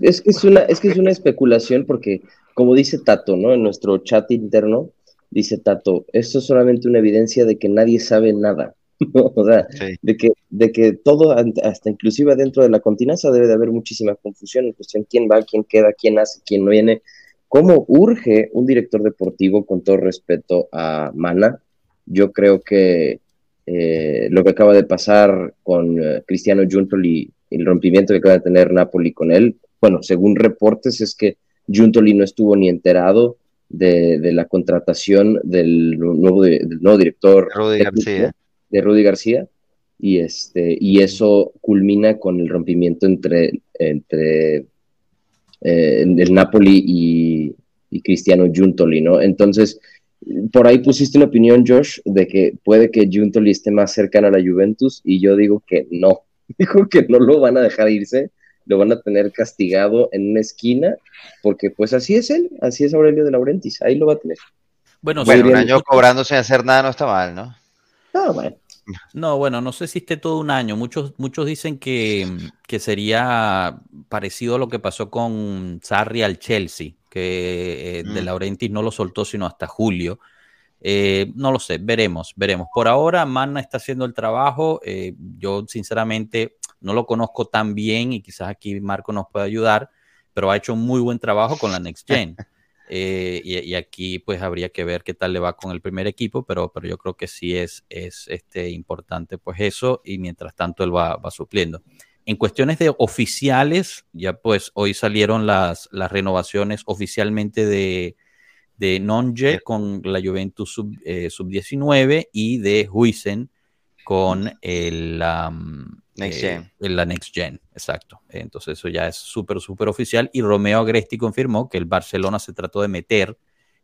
Es, que es, una, es que es una especulación porque, como dice Tato, ¿no? En nuestro chat interno, dice Tato, esto es solamente una evidencia de que nadie sabe nada. o sea, de, que, de que todo, hasta inclusive dentro de la continaza, debe de haber muchísima confusión en cuestión quién va, quién queda, quién hace, quién no viene. ¿Cómo urge un director deportivo, con todo respeto a Mana? Yo creo que eh, lo que acaba de pasar con eh, Cristiano Giuntoli, el rompimiento que acaba de tener Napoli con él, bueno, según reportes es que Giuntoli no estuvo ni enterado de, la contratación del nuevo, del nuevo director. Rudy García de Rudy García y, este, y eso culmina con el rompimiento entre, entre eh, el Napoli y, Cristiano Giuntoli, ¿no? Entonces, por ahí pusiste una opinión, Josh, de que puede que Giuntoli esté más cercano a la Juventus y yo digo que no, digo que no lo van a dejar irse, lo van a tener castigado en una esquina, porque pues así es él, así es Aurelio de Laurentis, ahí lo va a tener. Bueno, bueno un año cobrando sin hacer nada no está mal, ¿no? Bueno. No, bueno, no sé si esté todo un año. Muchos, muchos dicen que, sería parecido a lo que pasó con Sarri al Chelsea, que eh, De mm. Laurentiis no lo soltó sino hasta julio. Eh, no lo sé, veremos, veremos. Por ahora, Manna está haciendo el trabajo. Eh, yo, sinceramente, no lo conozco tan bien y quizás aquí Marco nos puede ayudar, pero ha hecho un muy buen trabajo con la Next Gen. Eh, y, aquí pues habría que ver qué tal le va con el primer equipo, pero, pero yo creo que sí es, es este, importante pues eso y mientras tanto él va, va supliendo. En cuestiones de oficiales, ya pues hoy salieron las, las renovaciones oficialmente de, de Nonje con la Juventus sub-19 eh, y de Huisen con el, Next eh, Gen. la Next Gen, exacto. Entonces eso ya es súper, súper oficial. Y Romeo Agresti confirmó que el Barcelona se trató de meter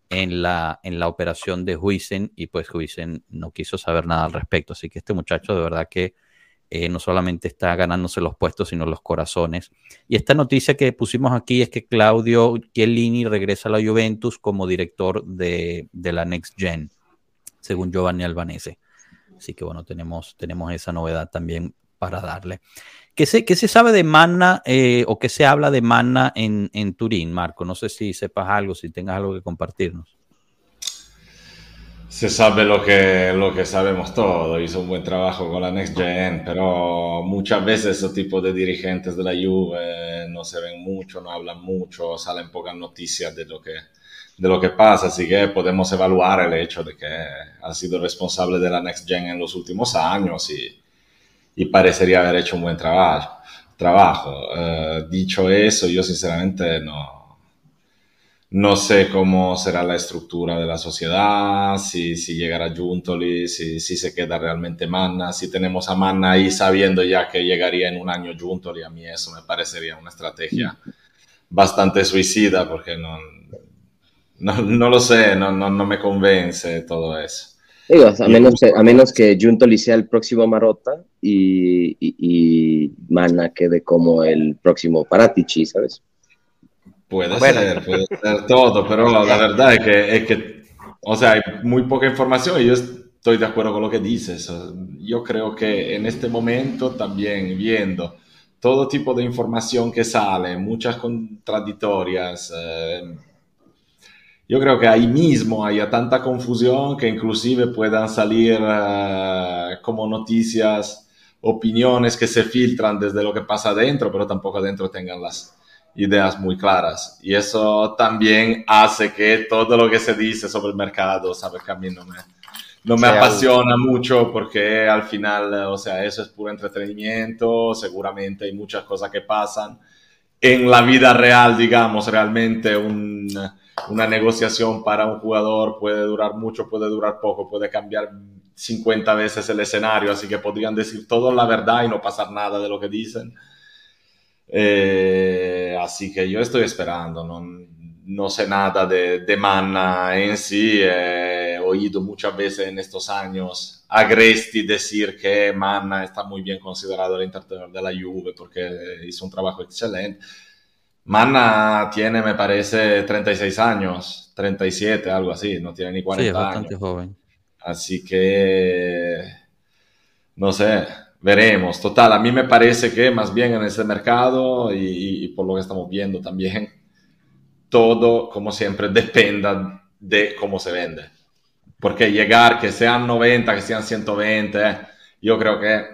en la, en la operación de Huisen y pues Huisen no quiso saber nada al respecto. Así que este muchacho de verdad que eh, no solamente está ganándose los puestos, sino los corazones. Y esta noticia que pusimos aquí es que Claudio Chiellini regresa a la Juventus como director de, de la Next Gen, según Giovanni Albanese. Así que bueno, tenemos, tenemos esa novedad también para darle. ¿Qué se, qué se sabe de Manna eh, o qué se habla de Manna en, en, Turín, Marco? No sé si sepas algo, si tengas algo que compartirnos. Se sabe lo que, lo que sabemos todos, hizo un buen trabajo con la Next Gen, pero muchas veces esos tipos de dirigentes de la Juve no se ven mucho, no hablan mucho, salen pocas noticias de lo que, de lo que pasa, así que podemos evaluar el hecho de que ha sido responsable de la Next Gen en los últimos años y y parecería haber hecho un buen trabajo. trabajo. Eh, dicho eso, yo sinceramente no, no sé cómo será la estructura de la sociedad, si, si llegará Juntoli, si, si se queda realmente Manna, si tenemos a Manna ahí sabiendo ya que llegaría en un año Juntoli, a mí eso me parecería una estrategia bastante suicida porque no, no, no lo sé, no, no, no me convence todo eso a, menos que, a menos que Juntoli sea el próximo Marota y, y, Mana quede como el próximo Paratici, ¿sabes? Puede ser, puede ser todo, pero la verdad es que, es que, o sea, hay muy poca información y yo estoy de acuerdo con lo que dices. Yo creo que en este momento también viendo todo tipo de información que sale, muchas contradictorias, eh, yo creo que ahí mismo haya tanta confusión que inclusive puedan salir uh, como noticias, opiniones que se filtran desde lo que pasa adentro, pero tampoco adentro tengan las ideas muy claras. Y eso también hace que todo lo que se dice sobre el mercado, sabe que a mí no me, no me apasiona mucho porque al final, o sea, eso es puro entretenimiento, seguramente hay muchas cosas que pasan. En la vida real, digamos, realmente un una negociación para un jugador puede durar mucho, puede durar poco, puede cambiar 50 veces el escenario, así que podrían decir todo la verdad y no pasar nada de lo que dicen. Eh, así que yo estoy esperando, no, no sé nada de, de Manna en sí, he oído muchas veces en estos años a Gresti decir que Manna está muy bien considerado el entrenador de la Juve porque hizo un trabajo excelente Manna tiene, me parece, 36 años, 37, algo así, no tiene ni 40 sí, es bastante joven. Así que, no sé, veremos. Total, a mí me parece que más bien en ese mercado y, por lo que estamos viendo también, todo, como siempre, dependa de cómo se vende. Porque llegar, que sean 90, que sean 120, yo creo que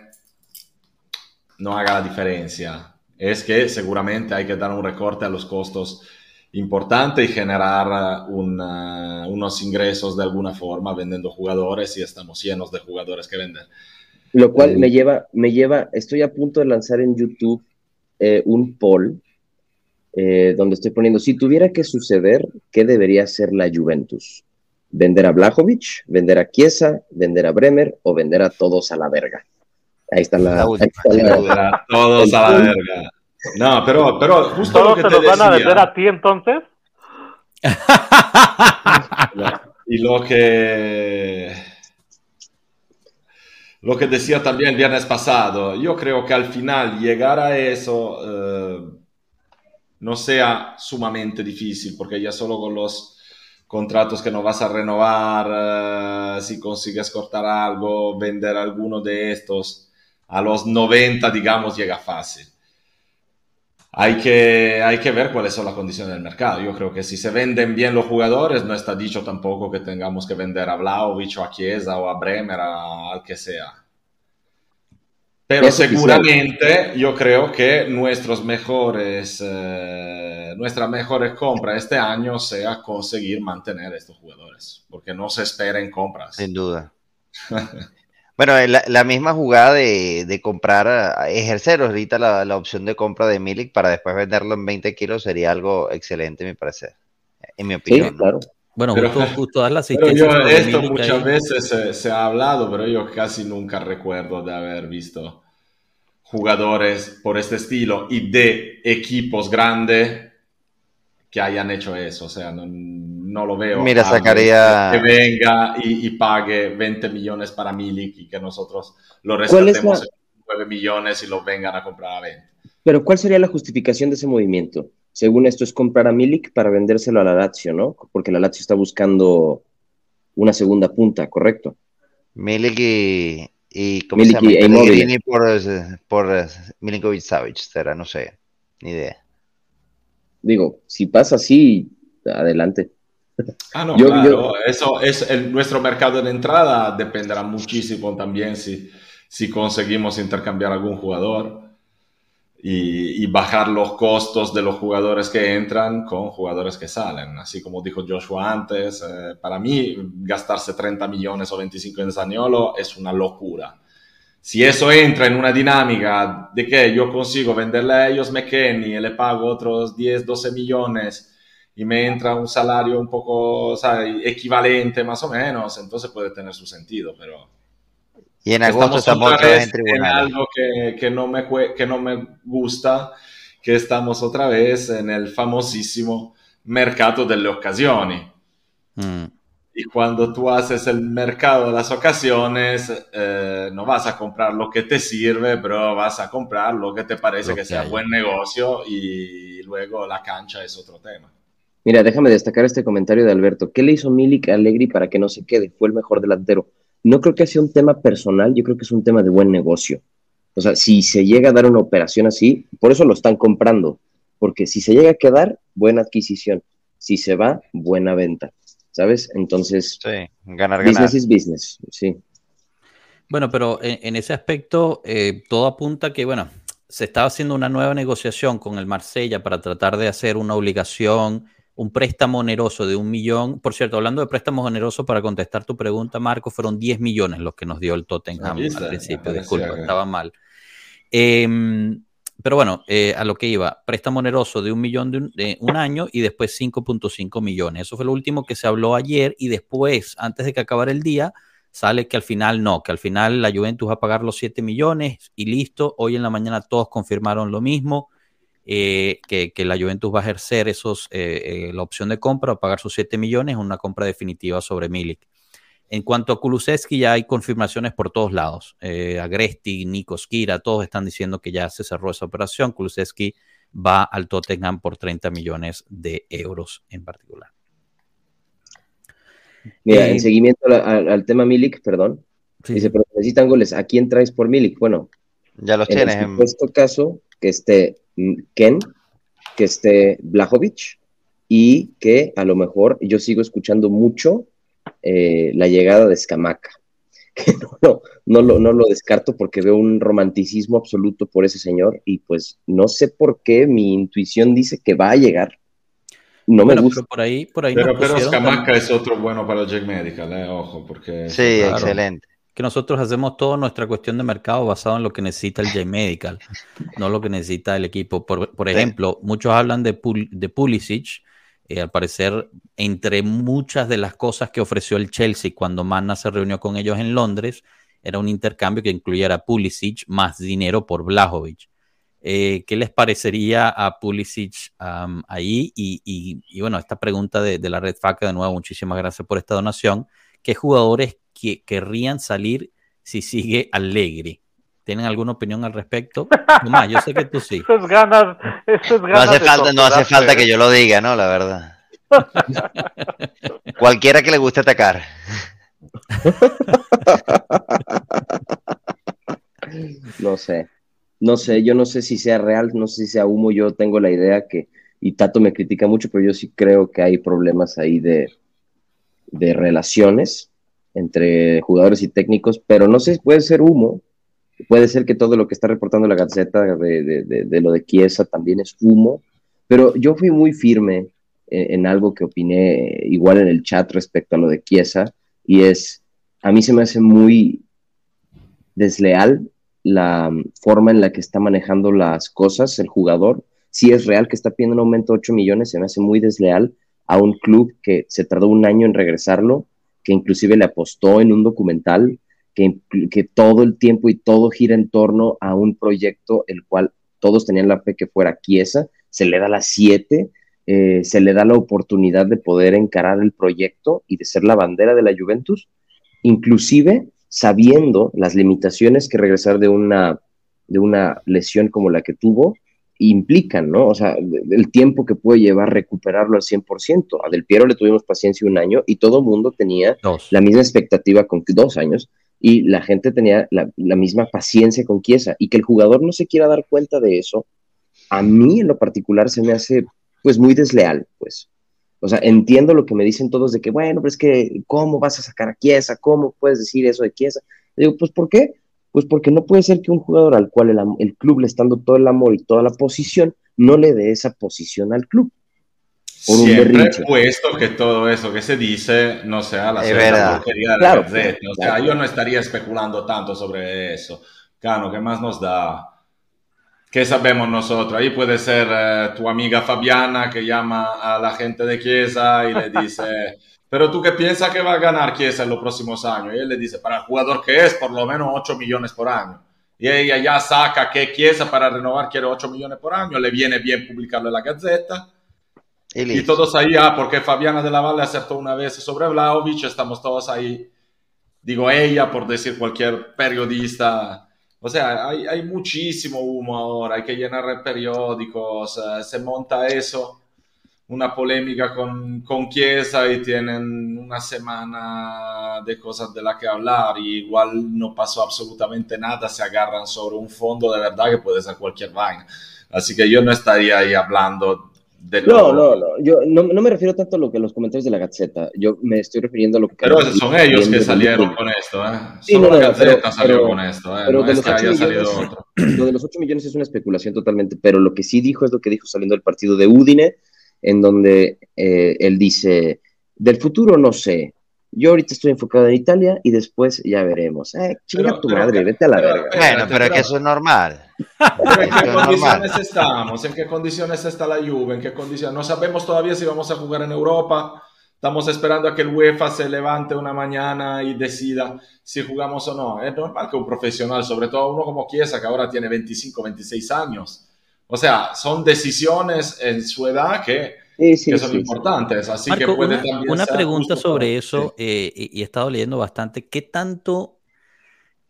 no haga la diferencia es que seguramente hay que dar un recorte a los costos importante y generar unos ingresos de alguna forma vendiendo jugadores y estamos llenos de jugadores que venden. Lo cual eh, me lleva, me lleva, estoy a punto de lanzar en YouTube eh, un poll eh, donde estoy poniendo, si tuviera que suceder, ¿qué debería hacer la Juventus? ¿Vender a Blajovic, vender a Chiesa, vender a Bremer o vender a todos a la verga? Ahí está la. Todos a la verga. No, pero, pero justo ¿Todos lo que te los van a vender a ti entonces? y lo que. Lo que decía también el viernes pasado, yo creo que al final llegar a eso eh, no sea sumamente difícil, porque ya solo con los contratos que no vas a renovar, eh, si consigues cortar algo, vender alguno de estos, a los 90, digamos, llega fácil. Hay que, hay que ver cuáles son las condiciones del mercado. Yo creo que si se venden bien los jugadores, no está dicho tampoco que tengamos que vender a Vlaovic o a Chiesa o a Bremer, al que sea. Pero seguramente yo creo que nuestros mejores, eh, nuestra mejor compra este año sea conseguir mantener estos jugadores, porque no se esperen compras. Sin duda. Bueno, la, misma jugada de, comprar, ejercer ahorita la, opción de compra de Milik para después venderlo en 20 kilos sería algo excelente, me parece, en mi opinión. Sí, claro. Bueno, pero, justo, la esto muchas veces se, ha hablado, pero yo casi nunca recuerdo de haber visto jugadores por este estilo y de equipos grandes que hayan hecho eso. O sea, no, no lo veo. Mira, sacaría. Que venga y, pague 20 millones para Milik y que nosotros lo rescatemos en 9 millones y lo vengan a comprar a 20. Pero, ¿cuál sería la justificación de ese movimiento? Según esto, es comprar a Milik para vendérselo a la Lazio, ¿no? Porque la Lazio está buscando una segunda punta, ¿correcto? Milik y. y ¿Cómo se llama? por, por Milinkovic Savic, será, no sé, ni idea. Digo, si pasa así, adelante. Ah, no, claro, eso es nuestro mercado de entrada, dependerá muchísimo también si, si conseguimos intercambiar algún jugador y, bajar los costos de los jugadores que entran con jugadores que salen. Así como dijo Joshua antes, eh, para mí gastarse 30 millones o 25 en Zaniolo es una locura. Si eso entra en una dinámica de que yo consigo venderle a ellos McKenny y le pago otros 10, 12 millones y me entra un salario un poco equivalente más o menos, entonces puede tener su sentido, pero... Y en agosto estamos, otra vez en, algo que, que, no me, que no me gusta, que estamos otra vez en el famosísimo mercado delle occasioni. Mm. Y cuando tú haces el mercado de las ocasiones, eh, no vas a comprar lo que te sirve, pero vas a comprar lo que te parece que, sea buen negocio y luego la cancha es otro tema. Mira, déjame destacar este comentario de Alberto. ¿Qué le hizo Milik a Allegri para que no se quede? Fue el mejor delantero. No creo que sea un tema personal, yo creo que es un tema de buen negocio. O sea, si se llega a dar una operación así, por eso lo están comprando. Porque si se llega a quedar, buena adquisición. Si se va, buena venta. ¿Sabes? Entonces, sí, ganar, business is business, sí. Bueno, pero en, ese aspecto, eh, todo apunta que, bueno, se estaba haciendo una nueva negociación con el Marsella para tratar de hacer una obligación un préstamo oneroso de un millón. Por cierto, hablando de préstamos onerosos, para contestar tu pregunta, Marco, fueron 10 millones los que nos dio el Tottenham al principio. Disculpa, estaba mal. Em, pero bueno, eh, a lo que iba, préstamo oneroso de un millón de un, año y después 5.5 millones. Eso fue lo último que se habló ayer y después, antes de que acabara el día, sale que al final no, que al final la Juventus va a pagar los 7 millones y listo. Hoy en la mañana todos confirmaron lo mismo. Eh, que, la Juventus va a ejercer esos, eh, eh, la opción de compra, o pagar sus 7 millones, una compra definitiva sobre Milik. En cuanto a Kulusevski, ya hay confirmaciones por todos lados. Agresti, Nico Skira, todos están diciendo que ya se cerró esa operación. Kulusevski va al Tottenham por 30 millones de euros en particular. Mira, en seguimiento al, tema Milik, perdón, dice, pero necesitan goles, ¿a quién traes por Milik? Bueno, ya los tienes. En este caso, que esté Ken, que esté Blajovic y que a lo mejor yo sigo escuchando mucho eh, la llegada de Scamaca, que no, no, lo, no lo descarto porque veo un romanticismo absoluto por ese señor y pues no sé por qué mi intuición dice que va a llegar. No me gusta. Pero por ahí, por ahí pero, pero Scamaca es otro bueno para el Jack Medical, eh, ojo, porque... Sí, excelente que nosotros hacemos toda nuestra cuestión de mercado basado en lo que necesita el J-Medical, no lo que necesita el equipo. Por, ejemplo, muchos hablan de, de Pulisic. Eh, al parecer, entre muchas de las cosas que ofreció el Chelsea cuando Manna se reunió con ellos en Londres, era un intercambio que incluyera Pulisic más dinero por Blajovic. Eh, ¿Qué les parecería a Pulisic ahí? Y, bueno, esta pregunta de, de la Red Faca, de nuevo, muchísimas gracias por esta donación. ¿Qué jugadores que querrían salir si sigue alegre. ¿Tienen alguna opinión al respecto? Tomás, yo sé que tú sí. ganas, no hace falta, no hace falta que yo lo diga, ¿no? La verdad. Cualquiera que le guste atacar. No sé. No sé, yo no sé si sea real, no sé si sea humo. Yo tengo la idea que, y Tato me critica mucho, pero yo sí creo que hay problemas ahí de, de relaciones entre jugadores y técnicos, pero no sé, puede ser humo, puede ser que todo lo que está reportando la Gaceta de, lo de Chiesa también es humo, pero yo fui muy firme en, algo que opiné igual en el chat respecto a lo de Chiesa, y es, a mí se me hace muy desleal la forma en la que está manejando las cosas el jugador. Si es real que está pidiendo un aumento de 8 millones, se me hace muy desleal a un club que se tardó un año en regresarlo que inclusive le apostó en un documental, que, que todo el tiempo y todo gira en torno a un proyecto el cual todos tenían la fe que fuera quiesa, se le da las siete, eh, se le da la oportunidad de poder encarar el proyecto y de ser la bandera de la Juventus, inclusive sabiendo las limitaciones que regresar de una, de una lesión como la que tuvo implican, ¿no? O sea, el tiempo que puede llevar recuperarlo al 100%. A Del Piero le tuvimos paciencia un año y todo el mundo tenía la misma expectativa con dos años y la gente tenía la, misma paciencia con Chiesa y que el jugador no se quiera dar cuenta de eso, a mí en lo particular se me hace pues muy desleal, pues. O sea, entiendo lo que me dicen todos de que, bueno, pero es que, ¿cómo vas a sacar a Chiesa? ¿Cómo puedes decir eso de Chiesa? Digo, pues, ¿por qué? Pues porque no puede ser que un jugador al cual el, club le está dando todo el amor y toda la posición, no le dé esa posición al club. Por Siempre he puesto que todo eso que se dice no sea la porquería de la O sea, yo no estaría especulando tanto sobre eso. Cano, ¿qué más nos da? ¿Qué sabemos nosotros? Ahí puede ser eh, tu amiga Fabiana que llama a la gente de Chiesa y le dice pero tú qué piensas que va a ganar Chiesa en los próximos años? Y él le dice, para el jugador que es, por lo menos 8 millones por año. Y ella ya saca que Chiesa para renovar quiere 8 millones por año, le viene bien publicarlo en la Gaceta. Y, todos ahí, ah, porque Fabiana de la Valle acertó una vez sobre Vlaovic, estamos todos ahí. Digo ella por decir cualquier periodista. O sea, hay, hay muchísimo humo ahora, hay que llenar periódicos, eh, se monta eso una polémica con, con Chiesa y tienen una semana de cosas de las que hablar y igual no pasó absolutamente nada, se agarran sobre un fondo de verdad que puede ser cualquier vaina. Así que yo no estaría ahí hablando de No, no, no, yo no, no, me refiero tanto a lo que los comentarios de la Gaceta, yo me estoy refiriendo a lo que... Pero esos son ellos que salieron con esto, ¿eh? Solo la Gaceta salió con esto, ¿eh? no es que haya salido otro. Lo de los 8 millones es una especulación totalmente, pero lo que sí dijo es lo que dijo saliendo del partido de Udine, en donde eh, él dice, del futuro no sé, yo ahorita estoy enfocado en Italia y después ya veremos. Eh, chinga tu madre, vete a la verga. Bueno, pero es que eso es normal. ¿En qué condiciones estamos? ¿En qué condiciones está la Juve? ¿En qué condiciones? No sabemos todavía si vamos a jugar en Europa. Estamos esperando a que el UEFA se levante una mañana y decida si jugamos o no. Es normal que un profesional, sobre todo uno como Chiesa, que ahora tiene 25, 26 años, o sea, son decisiones en su edad que, son importantes. Así que puede una, una pregunta sobre eso, eh, y he estado leyendo bastante. ¿Qué tanto,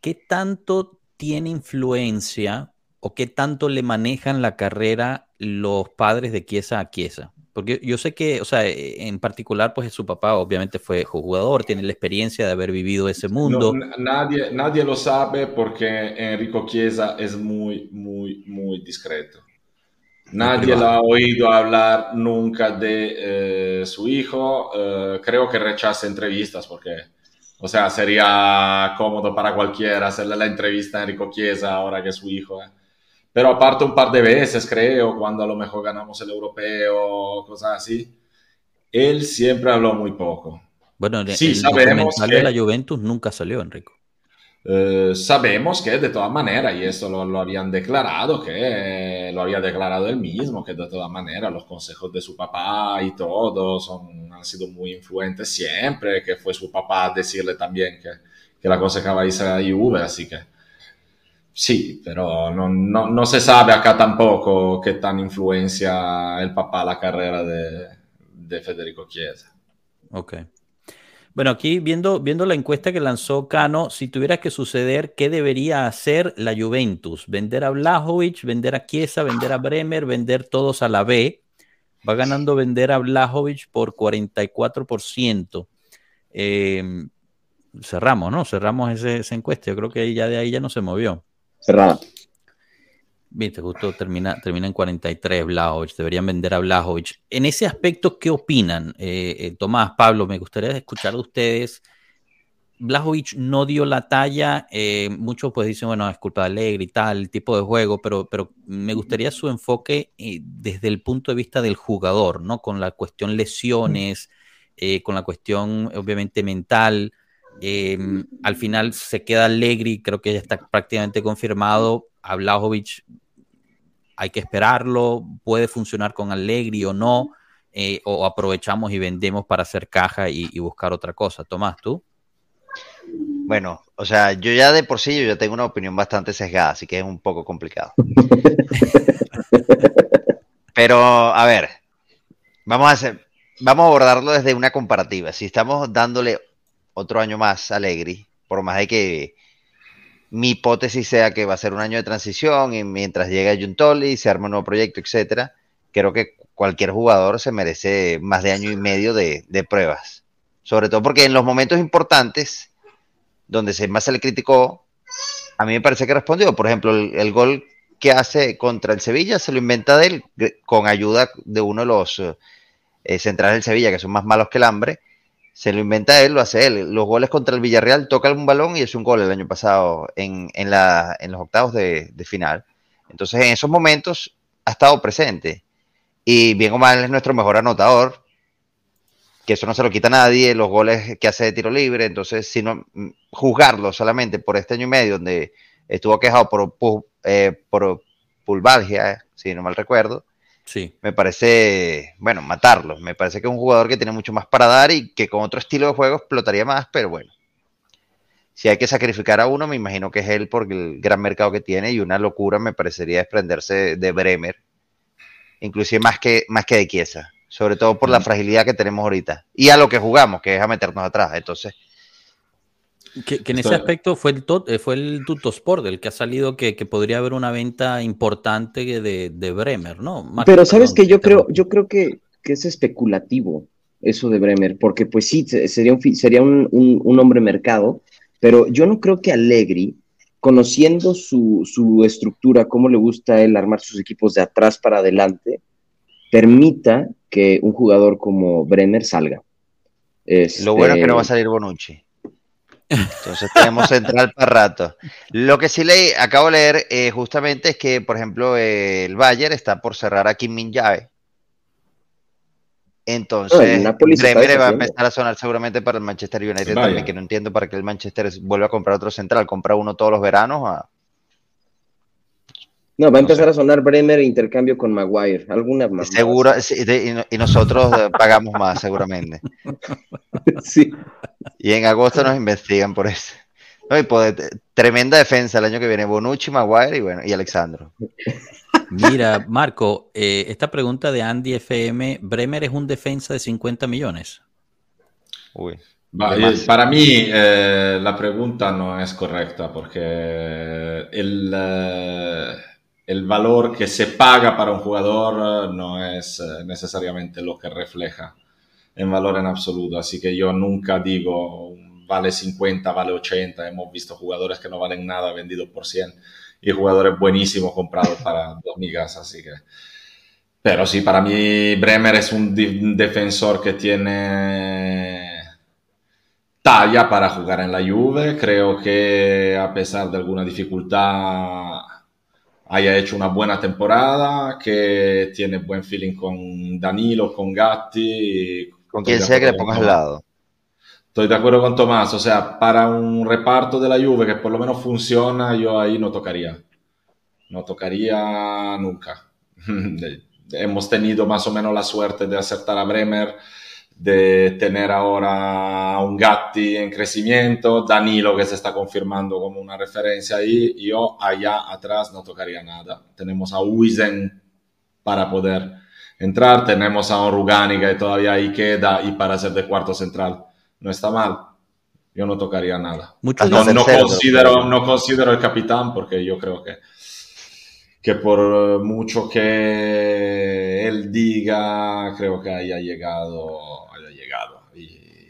qué tanto tiene influencia o qué tanto le manejan la carrera los padres de Chiesa a Chiesa? Porque yo sé que, o sea, en particular, pues su papá obviamente fue jugador, tiene la experiencia de haber vivido ese mundo. nadie, nadie lo sabe porque Enrico Chiesa es muy, muy, muy discreto. Nadie lo ha oído hablar nunca de eh, su hijo. Eh, creo que rechaza entrevistas porque, o sea, sería cómodo para cualquiera hacerle la entrevista a Enrico Chiesa ahora que es su hijo. ¿eh? Pero aparte un par de veces, creo, cuando a lo mejor ganamos el europeo, cosas así, él siempre habló muy poco. Bueno, sí, el sabemos que de la Juventus nunca salió, Enrico. Eh, sabemos que de todas maneras, y eso lo, lo, habían declarado, que lo había declarado él mismo, que de todas maneras los consejos de su papá y todo son, han sido muy influentes siempre, que fue su papá decirle también que, que la aconsejaba irse a Juve, así que Sí, pero no, se sabe acá tampoco qué tan influencia el papá la carrera de, Federico Chiesa. Ok. Bueno, aquí viendo, viendo la encuesta que lanzó Cano, si tuviera que suceder, ¿qué debería hacer la Juventus? ¿Vender a Blajovic, vender a Chiesa, vender a Bremer, vender todos a la B? Va ganando vender a Blajovic por 44%. Eh, cerramos, ¿no? Cerramos ese, esa encuesta. Yo creo que ya de ahí ya no se movió cerrada. Viste, justo termina, termina en 43 Blajovic, deberían vender a Blajovic. En ese aspecto, ¿qué opinan? Eh, eh, Tomás, Pablo, me gustaría escuchar de ustedes. Blajovic no dio la talla, eh, muchos pues dicen, bueno, es culpa de Alegre y tal, el tipo de juego, pero, pero me gustaría su enfoque desde el punto de vista del jugador, ¿no? Con la cuestión lesiones, con la cuestión obviamente mental, Em, al final se queda Allegri, creo que ya está prácticamente confirmado. A Blajovic hay que esperarlo, puede funcionar con Allegri o no, eh, o aprovechamos y vendemos para hacer caja y, buscar otra cosa. Tomás, ¿tú? Bueno, o sea, yo ya de por sí yo ya tengo una opinión bastante sesgada, así que es un poco complicado. Pero, a ver, vamos a hacer, vamos a abordarlo desde una comparativa. Si estamos dándole otro año más Alegri, por más de que mi hipótesis sea que va a ser un año de transición y mientras llega Juntoli se arma un nuevo proyecto, etcétera, creo que cualquier jugador se merece más de año y medio de, pruebas. Sobre todo porque en los momentos importantes, donde se más se le criticó, a mí me parece que respondió. Por ejemplo, el, gol que hace contra el Sevilla se lo inventa de él con ayuda de uno de los eh, centrales del Sevilla, que son más malos que el hambre, se lo inventa él, lo hace él. Los goles contra el Villarreal toca un balón y es un gol el año pasado en, en, la, en los octavos de, final. Entonces, en esos momentos ha estado presente. Y bien o mal es nuestro mejor anotador, que eso no se lo quita a nadie, los goles que hace de tiro libre. Entonces, si no, mm, juzgarlo solamente por este año y medio, donde estuvo quejado por, eh, por pulvalgia, si no mal recuerdo, Sí. Me parece, bueno, matarlo. Me parece que es un jugador que tiene mucho más para dar y que con otro estilo de juego explotaría más, pero bueno. Si hay que sacrificar a uno, me imagino que es él por el gran mercado que tiene y una locura me parecería desprenderse de Bremer, inclusive más que, más que de Chiesa, sobre todo por la fragilidad que tenemos ahorita y a lo que jugamos, que es a meternos atrás. Entonces, que, en ese aspecto fue el, eh, fue el Tutosport el que ha salido que, podría haber una venta importante de, Bremer, ¿no? Pero sabes que yo creo, yo creo que, es especulativo eso de Bremer, porque pues sí, sería un, sería un, hombre mercado, pero yo no creo que Allegri, conociendo su, su estructura, cómo le gusta él armar sus equipos de atrás para adelante, permita que un jugador como Bremer salga. Lo bueno es que no va a este, salir Bonucci. Entonces tenemos central para rato. Lo que sí le acabo de leer eh, justamente es que, por ejemplo, el Bayern está por cerrar a Kim Min Jae. Entonces, Bremer va a empezar a sonar seguramente para el Manchester United también, que no entiendo para qué el Manchester vuelve a comprar otro central, compra uno todos los veranos a, no, va a empezar a sonar Bremer e intercambio con Maguire. Alguna más. Seguro, y, nosotros pagamos más, seguramente. Sí. Y en agosto nos investigan por eso. Pues, tremenda defensa el año que viene. Bonucci, Maguire y bueno, y Alexandro. Mira, Marco, eh, esta pregunta de Andy FM, ¿Bremer es un defensa de 50 millones? Uy. para mí eh, la pregunta no es correcta porque el, eh, el valor que se paga para un jugador eh, no es eh, necesariamente lo que refleja en valor en absoluto. Así que yo nunca digo vale 50, vale 80. Hemos visto jugadores que no valen nada vendidos por 100 y jugadores buenísimos comprados para dos migas. Así que, pero sí, para mí Bremer es un defensor que tiene talla para jugar en la Juve. Creo que a pesar de alguna dificultad haya hecho una buena temporada, que tiene buen feeling con Danilo, con Gatti. Con quien sea que le pongas al lado. Estoy de acuerdo con Tomás, o sea, para un reparto de la Juve que por lo menos funciona, yo ahí no tocaría. No tocaría nunca. Hemos tenido más o menos la suerte de acertar a Bremer de tener ahora un Gatti en crecimiento, Danilo que se está confirmando como una referencia ahí, yo allá atrás no tocaría nada. Tenemos a Wiesen para poder entrar, tenemos a Orugani que todavía ahí queda y para ser de cuarto central no está mal. Yo no tocaría nada. no, no, considero, no considero el capitán porque yo creo que que por mucho que él diga, creo que haya llegado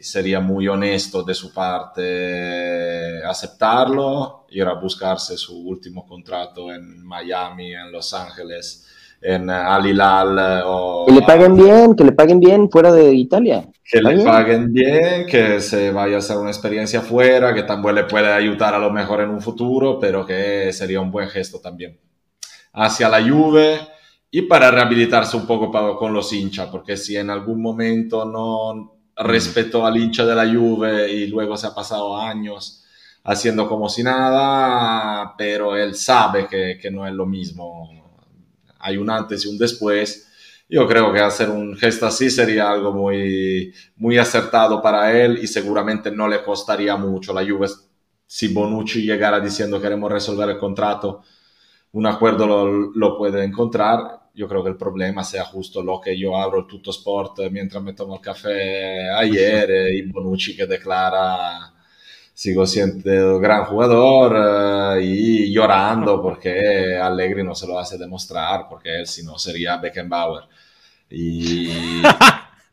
sería muy honesto de su parte aceptarlo, ir a buscarse su último contrato en Miami, en Los Ángeles, en Alilal. O que le paguen bien, que le paguen bien fuera de Italia. Que le paguen bien, que se vaya a hacer una experiencia fuera, que también le puede ayudar a lo mejor en un futuro, pero que sería un buen gesto también. Hacia la Juve y para rehabilitarse un poco con los hinchas, porque si en algún momento no respetó al hincha de la Juve y luego se ha pasado años haciendo como si nada, pero él sabe que, no es lo mismo. Hay un antes y un después. Yo creo que hacer un gesto así sería algo muy, muy acertado para él y seguramente no le costaría mucho. La Juve, si Bonucci llegara diciendo queremos resolver el contrato, un acuerdo lo puede encontrar yo creo que el problema sea justo lo que yo abro el Tutto Sport mientras me tomo el café ayer y Bonucci que declara sigo siendo gran jugador eh, y llorando porque Allegri no se lo hace demostrar porque él si no sería Beckenbauer. Y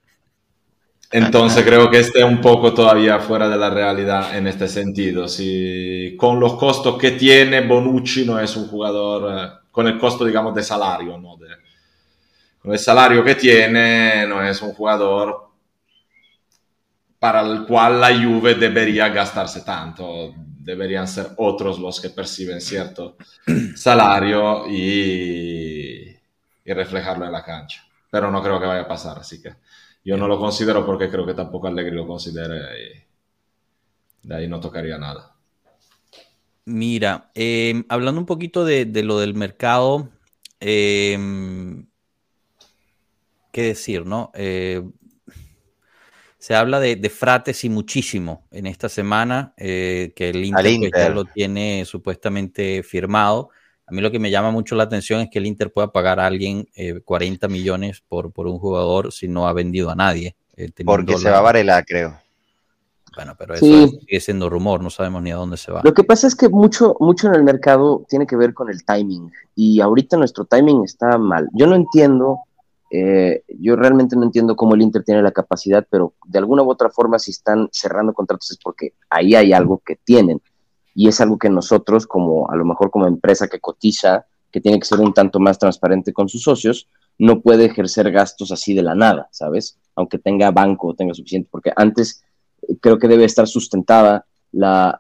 entonces creo que este es un poco todavía fuera de la realidad en este sentido. Si con los costos que tiene Bonucci no es un jugador eh, con el costo, digamos, de salario, ¿no? De, con el salario que tiene, no es un jugador para el cual la Juve debería gastarse tanto. Deberían ser otros los que perciben cierto salario y, y reflejarlo en la cancha. Pero no creo que vaya a pasar, así que yo no lo considero porque creo que tampoco Allegri lo considere y de ahí no tocaría nada. Mira, em, hablando un poquito de, lo del mercado, em, ¿qué decir, no? Eh, se habla de, frates y muchísimo en esta semana, eh, que el Inter, pues, ya lo tiene supuestamente firmado. A mí lo que me llama mucho la atención es que el Inter pueda pagar a alguien 40 eh, millones por, por un jugador si no ha vendido a nadie. Porque se va a Varela, creo. Bueno, pero eso sigue siendo rumor, no sabemos ni a dónde se va. Lo que pasa es que mucho, mucho en el mercado tiene que ver con el timing y ahorita nuestro timing está mal. Yo no entiendo, eh, yo realmente no entiendo cómo el Inter tiene la capacidad, pero de alguna u otra forma si están cerrando contratos es porque ahí hay algo que tienen y es algo que nosotros como a lo mejor como empresa que cotiza, que tiene que ser un tanto más transparente con sus socios, no puede ejercer gastos así de la nada, ¿sabes? Aunque tenga banco tenga suficiente, porque antes creo que debe estar sustentada la,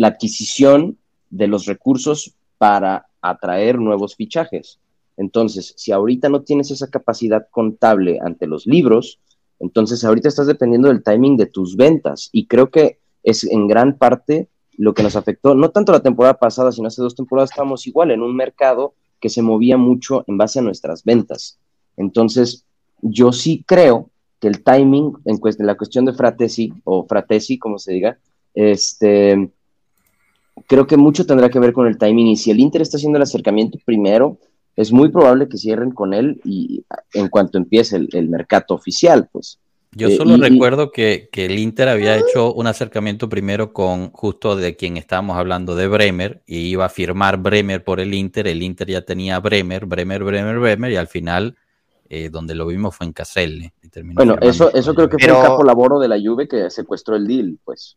adquisición de los recursos para atraer nuevos fichajes. Entonces, si ahorita no tienes esa capacidad contable ante los libros, entonces ahorita estás dependiendo del timing de tus ventas. Y creo que es en gran parte lo que nos afectó, no tanto la temporada pasada, sino hace dos temporadas estábamos igual en un mercado que se movía mucho en base a nuestras ventas. Entonces, yo sí creo que el timing en la cuestión de Fratesi o Fratesi, como se diga, este, creo que mucho tendrá que ver con el timing y si el Inter está haciendo el acercamiento primero, es muy probable que cierren con él y en cuanto empiece el, mercado oficial, pues. Yo solo recuerdo que, que, el Inter había hecho un acercamiento primero con justo de quien estábamos hablando, de Bremer, y iba a firmar Bremer por el Inter. El Inter ya tenía Bremer, Bremer, Bremer, Bremer, y al final eh, donde lo vimos fue en Caselle. Bueno, eso, eso creo que fue el capo laboro de la Juve que secuestró el deal, pues.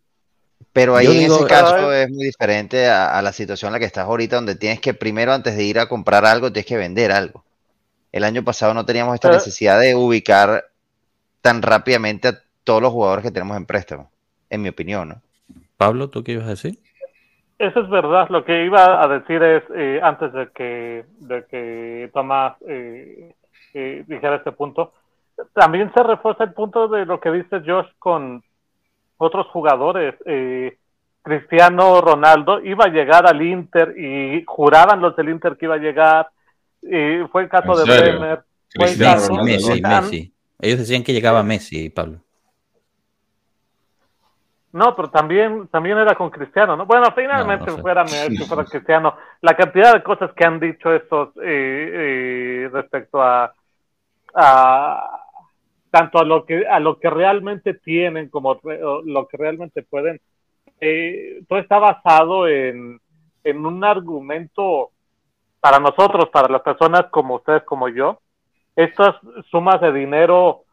Pero ahí en ese caso es muy diferente a, la situación en la que estás ahorita, donde tienes que primero, antes de ir a comprar algo, tienes que vender algo. El año pasado no teníamos esta necesidad de ubicar tan rápidamente a todos los jugadores que tenemos en préstamo, en mi opinión. ¿no? Pablo, ¿tú qué ibas a decir? Eso es verdad. Lo que iba a decir es, eh, antes de que, de que Tomás eh, eh, dijera este punto, también se refuerza el punto de lo que dice Josh con otros jugadores. Cristiano Ronaldo iba a llegar al Inter y juraban los del Inter que iba a llegar. fue el caso de Bremer. Fue el caso, Messi, Messi. Ellos decían que llegaba Messi, Pablo. No, pero también, también era con Cristiano, ¿no? Bueno, finalmente fuera Messi, fuera Cristiano. La cantidad de cosas que han dicho estos eh, eh, respecto a, a tanto a lo que a lo que realmente tienen como lo que realmente pueden eh, todo está basado en, en un argumento para nosotros para las personas como ustedes como yo estas sumas de dinero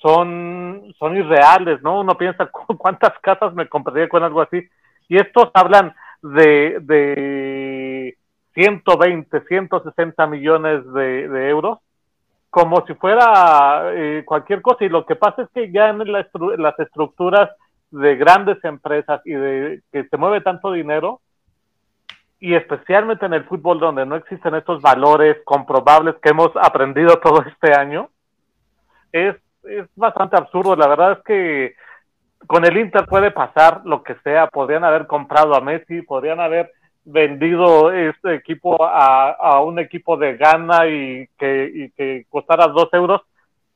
son, son irreales, ¿no? Uno piensa cuántas casas me compraría con algo así. Y estos hablan de, de 120, 160 millones de, euros como si fuera eh, cualquier cosa. Y lo que pasa es que ya en las estructuras de grandes empresas y de que se mueve tanto dinero, y especialmente en el fútbol donde no existen estos valores comprobables que hemos aprendido todo este año, es, es bastante absurdo. La verdad es que con el Inter puede pasar lo que sea. Podrían haber comprado a Messi, podrían haber vendido este equipo a, a un equipo de Ghana y que, y que costara dos euros.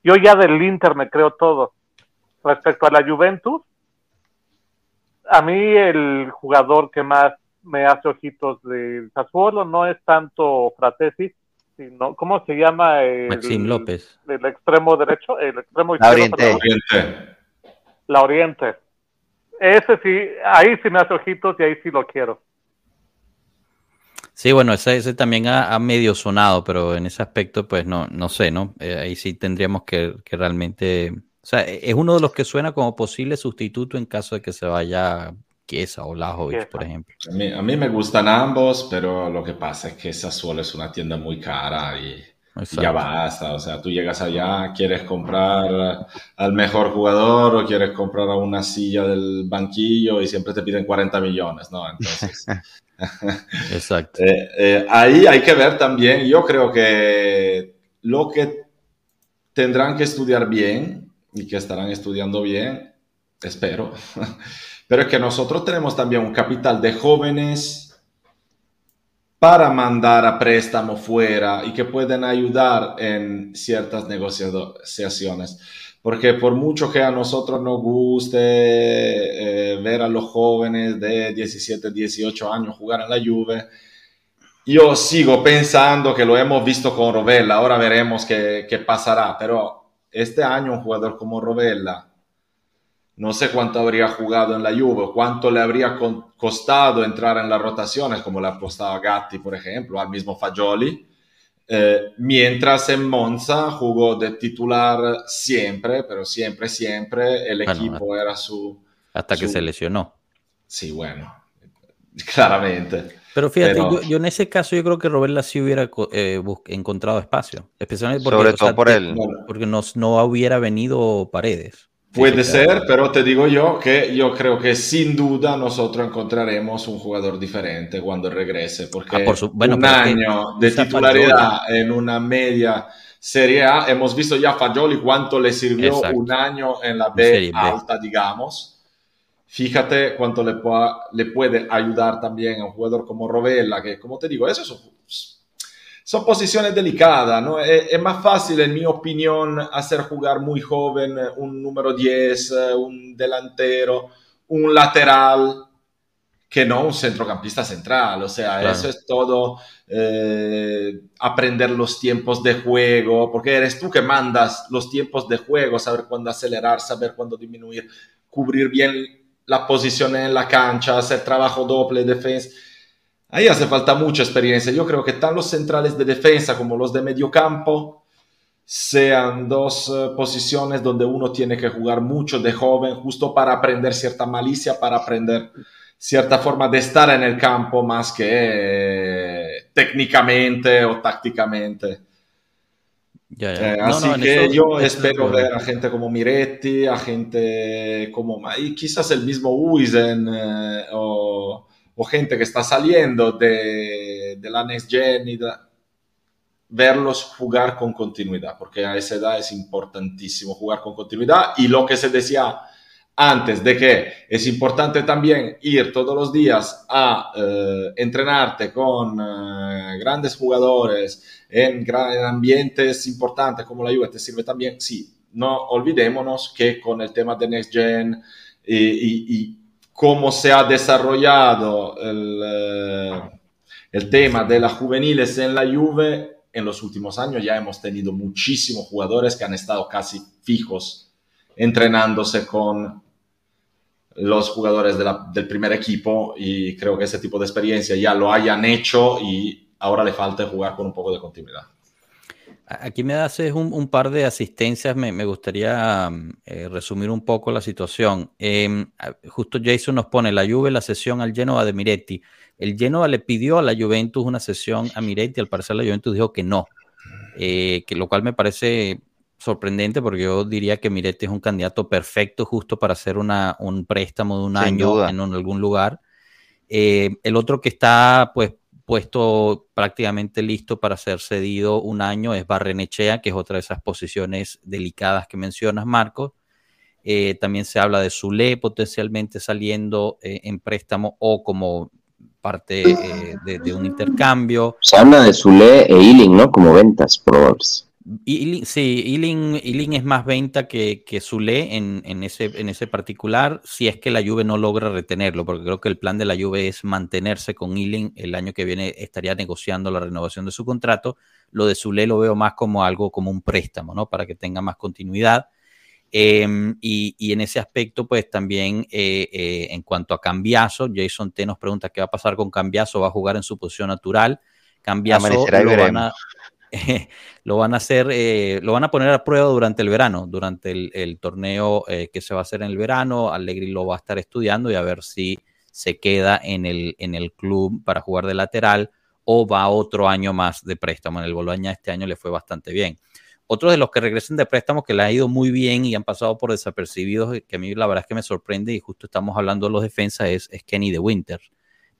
Yo ya del Inter me creo todo. Respecto a la Juventus, a mí el jugador que más me hace ojitos de Sassuolo, no es tanto Fratesi, sino, ¿cómo se llama? El, Maxim López. El extremo derecho, el extremo La Oriente. La Oriente. Ese sí, ahí sí me hace ojitos y ahí sí lo quiero. Sí, bueno, ese, ese también ha, medio sonado, pero en ese aspecto, pues no, no sé, ¿no? Eh, ahí sí tendríamos que, que, realmente. O sea, es uno de los que suena como posible sustituto en caso de que se vaya Chiesa o Lajovic, por ejemplo. A mí, me gustan ambos, pero lo que pasa es que Sassuolo es una tienda muy cara y ya basta. O sea, tú llegas allá, quieres comprar al mejor jugador o quieres comprar a una silla del banquillo y siempre te piden 40 millones, ¿no? Entonces. Exacto. Eh, eh, ahí hay que ver también, yo creo que lo que tendrán que estudiar bien y que estarán estudiando bien, espero, pero es que nosotros tenemos también un capital de jóvenes para mandar a préstamo fuera y que pueden ayudar en ciertas negociaciones. Porque por mucho que a nosotros nos guste eh, ver a los jóvenes de 17, 18 años jugar en la Juve, yo sigo pensando que lo hemos visto con Rovella, ahora veremos qué, qué pasará, pero este año un jugador como Rovella no sé cuánto habría jugado en la Juve, cuánto le habría costado entrar en las rotaciones, como le ha costado a Gatti, por ejemplo, al mismo Fagioli. Eh, mientras en Monza jugó de titular siempre, pero siempre, siempre, el equipo era su... Hasta que se lesionó. Sí, bueno, claramente. Pero fíjate, Yo, en ese caso yo creo que Roberta sí hubiera eh, encontrado espacio, especialmente porque, Sobre todo por él. porque no, no hubiera venido Paredes. Puede ser, pero te digo yo que yo creo que sin duda nosotros encontraremos un jugador diferente cuando regrese, porque ah, un año de titularidad en una media Serie A, hemos visto ya Fagioli cuánto le sirvió un año en la B alta, digamos. Fíjate cuánto le, le puede ayudar también a un jugador como Rovella, que como te digo, eso es son posiciones delicadas, ¿no? Es, más fácil, en mi opinión, hacer jugar muy joven un número 10, un delantero, un lateral, que no un centrocampista central. O sea, eso es todo eh, aprender los tiempos de juego, porque eres tú que mandas los tiempos de juego, saber cuándo acelerar, saber cuándo disminuir, cubrir bien la posición en la cancha, hacer trabajo doble, defensa. Ahí hace falta mucha experiencia. Yo creo que tanto los centrales de defensa como los de medio campo sean dos eh, posiciones donde uno tiene que jugar mucho de joven, justo para aprender cierta malicia, para aprender cierta forma de estar en el campo más que eh, técnicamente o tácticamente. Eh, así que yo espero ver a gente como Miretti, a gente como y quizás el mismo Uisen eh, o, gente que está saliendo de, de la Next Gen y verlos jugar con continuidad, porque a esa edad es importantísimo jugar con continuidad. Y lo que se decía antes de que es importante también ir todos los días a eh, entrenarte con eh, grandes jugadores en, ambientes importantes como la Juve, te sirve también, sí, no olvidémonos que con el tema de Next Gen y, cómo se ha desarrollado el, eh, el tema de las juveniles en la Juve, en los últimos años ya hemos tenido muchísimos jugadores que han estado casi fijos entrenándose con los jugadores del primer equipo y creo que ese tipo de experiencia ya lo hayan hecho y ahora le falta jugar con un poco de continuidad. Aquí me das un, par de asistencias, me, gustaría eh, resumir un poco la situación. Em, justo Jason nos pone la Juve, la sesión al Genoa de Miretti. El Genoa le pidió a la Juventus una sesión a Miretti, al parecer la Juventus dijo que no, eh, que lo cual me parece sorprendente porque yo diría que Miretti es un candidato perfecto justo para hacer una, un préstamo de un año en algún lugar. Eh, el otro que está pues puesto prácticamente listo para ser cedido un año es Barrenechea, que es otra de esas posiciones delicadas que mencionas, Marcos. Eh, también se habla de Zule potencialmente saliendo eh, en préstamo o como parte de, un intercambio. Se habla de Zule e Iling, ¿no? Como ventas probables sí, Iling es más venta que, que Zule en, en, ese, en ese particular, si es que la Juve no logra retenerlo, porque creo que el plan de la Juve es mantenerse con Iling. El año que viene estaría negociando la renovación de su contrato. Lo de Zule lo veo más como algo, como un préstamo, ¿no? Para que tenga más continuidad. Em, y, en ese aspecto, pues también eh, eh, en cuanto a Cambiazo, Jason T nos pregunta qué va a pasar con Cambiazo, va a jugar en su posición natural. Cambiazo lo van a, lo van a hacer, eh, lo van a poner a prueba durante el verano, durante el, torneo eh, que se va a hacer en el verano. Allegri lo va a estar estudiando y a ver si se queda en el, en el club para jugar de lateral o va otro año más de préstamo. En el Boloña este año le fue bastante bien. Otros de los que regresen de préstamo que le ha ido muy bien y han pasado por desapercibidos, que a mí la verdad es que me sorprende y justo estamos hablando de los defensas, es, Kenny de Winter.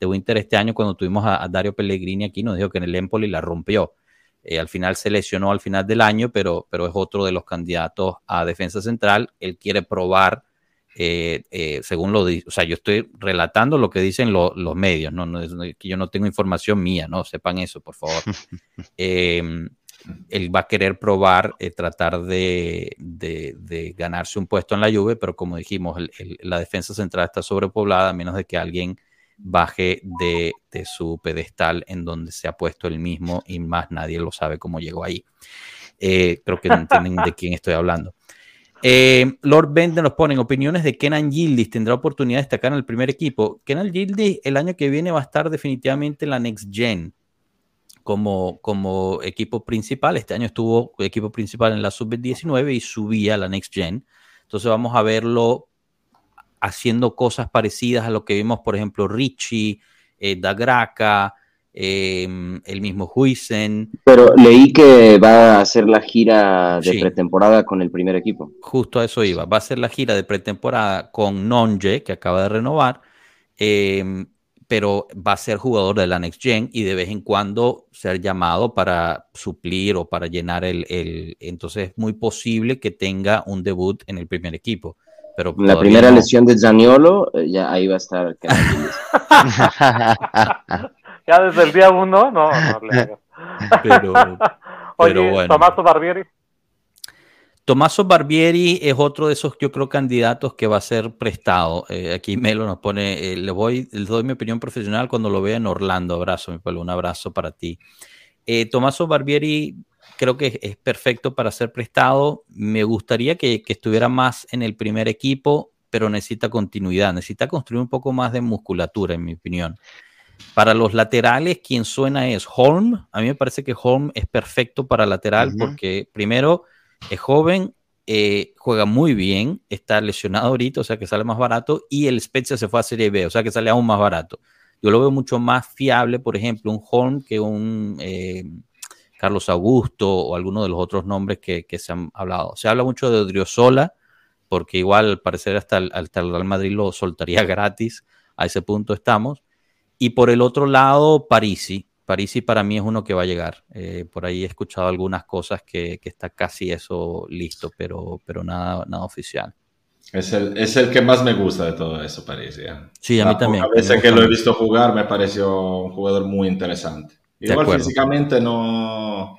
De Winter este año cuando tuvimos a, a Dario Pellegrini aquí nos dijo que en el Empoli la rompió eh, al final se lesionó al final del año, pero, pero es otro de los candidatos a defensa central. Él quiere probar, eh, eh, según lo dice, o sea, yo estoy relatando lo que dicen los medios, ¿no? que yo no tengo información mía, ¿no? Sepan eso, por favor. Em, él va a querer probar, tratar de, ganarse un puesto en la lluvia, pero como dijimos, la defensa central está sobrepoblada, a menos de que alguien baje de, su pedestal en donde se ha puesto el mismo y más nadie lo sabe cómo llegó ahí. Eh, creo que no entienden de quién estoy hablando. Eh, Lord Bender nos pone opiniones de Kenan Gildis. ¿Tendrá oportunidad de destacar en el primer equipo? Kenan Gildis el año que viene va a estar definitivamente en la Next Gen como, como equipo principal. Este año estuvo equipo principal en la Sub-19 y subía a la Next Gen. Entonces vamos a verlo haciendo cosas parecidas a lo que vimos, por ejemplo, Richie, eh, Dagraka, em, el mismo Huisen. Pero leí que va a hacer la gira de pretemporada con el primer equipo. Justo a eso iba. Va a hacer la gira de pretemporada con Nonje, que acaba de renovar, em, pero va a ser jugador de la Next Gen y de vez en cuando ser llamado para suplir o para llenar el, el... Entonces es muy posible que tenga un debut en el primer equipo la primera lesión de Zaniolo, eh, ya ahí va a estar. ya desde el día uno, no, no le pero, Oye, Tomaso Barbieri. Tomaso Barbieri es otro de esos, yo creo, candidatos que va a ser prestado. Eh, aquí Melo nos pone, eh, le voy, le doy mi opinión profesional cuando lo vea en Orlando. Abrazo, mi pueblo, un abrazo para ti. Eh, Tomaso Barbieri creo que es perfecto para ser prestado. Me gustaría que, que, estuviera más en el primer equipo, pero necesita continuidad, necesita construir un poco más de musculatura, en mi opinión. Para los laterales, quien suena es Holm. A mí me parece que Holm es perfecto para lateral porque primero es joven, eh, juega muy bien, está lesionado ahorita, o sea que sale más barato, y el Spezia se fue a Serie B, o sea que sale aún más barato. Yo lo veo mucho más fiable, por ejemplo, un Holm que un eh, Carlos Augusto o alguno de los otros nombres que, se han hablado. Se habla mucho de Odriozola, porque igual al parecer hasta el, hasta el Real Madrid lo soltaría gratis, a ese punto estamos. Y por el otro lado, Parisi, Parisi para mí es uno que va a llegar. Eh, por ahí he escuchado algunas cosas que, está casi eso listo, pero, pero nada, nada oficial. Es el, es el que más me gusta de todo eso, Parisi. ¿eh? Sí, a mí también. A veces que lo he visto jugar me pareció un jugador muy interesante. Igual físicamente no,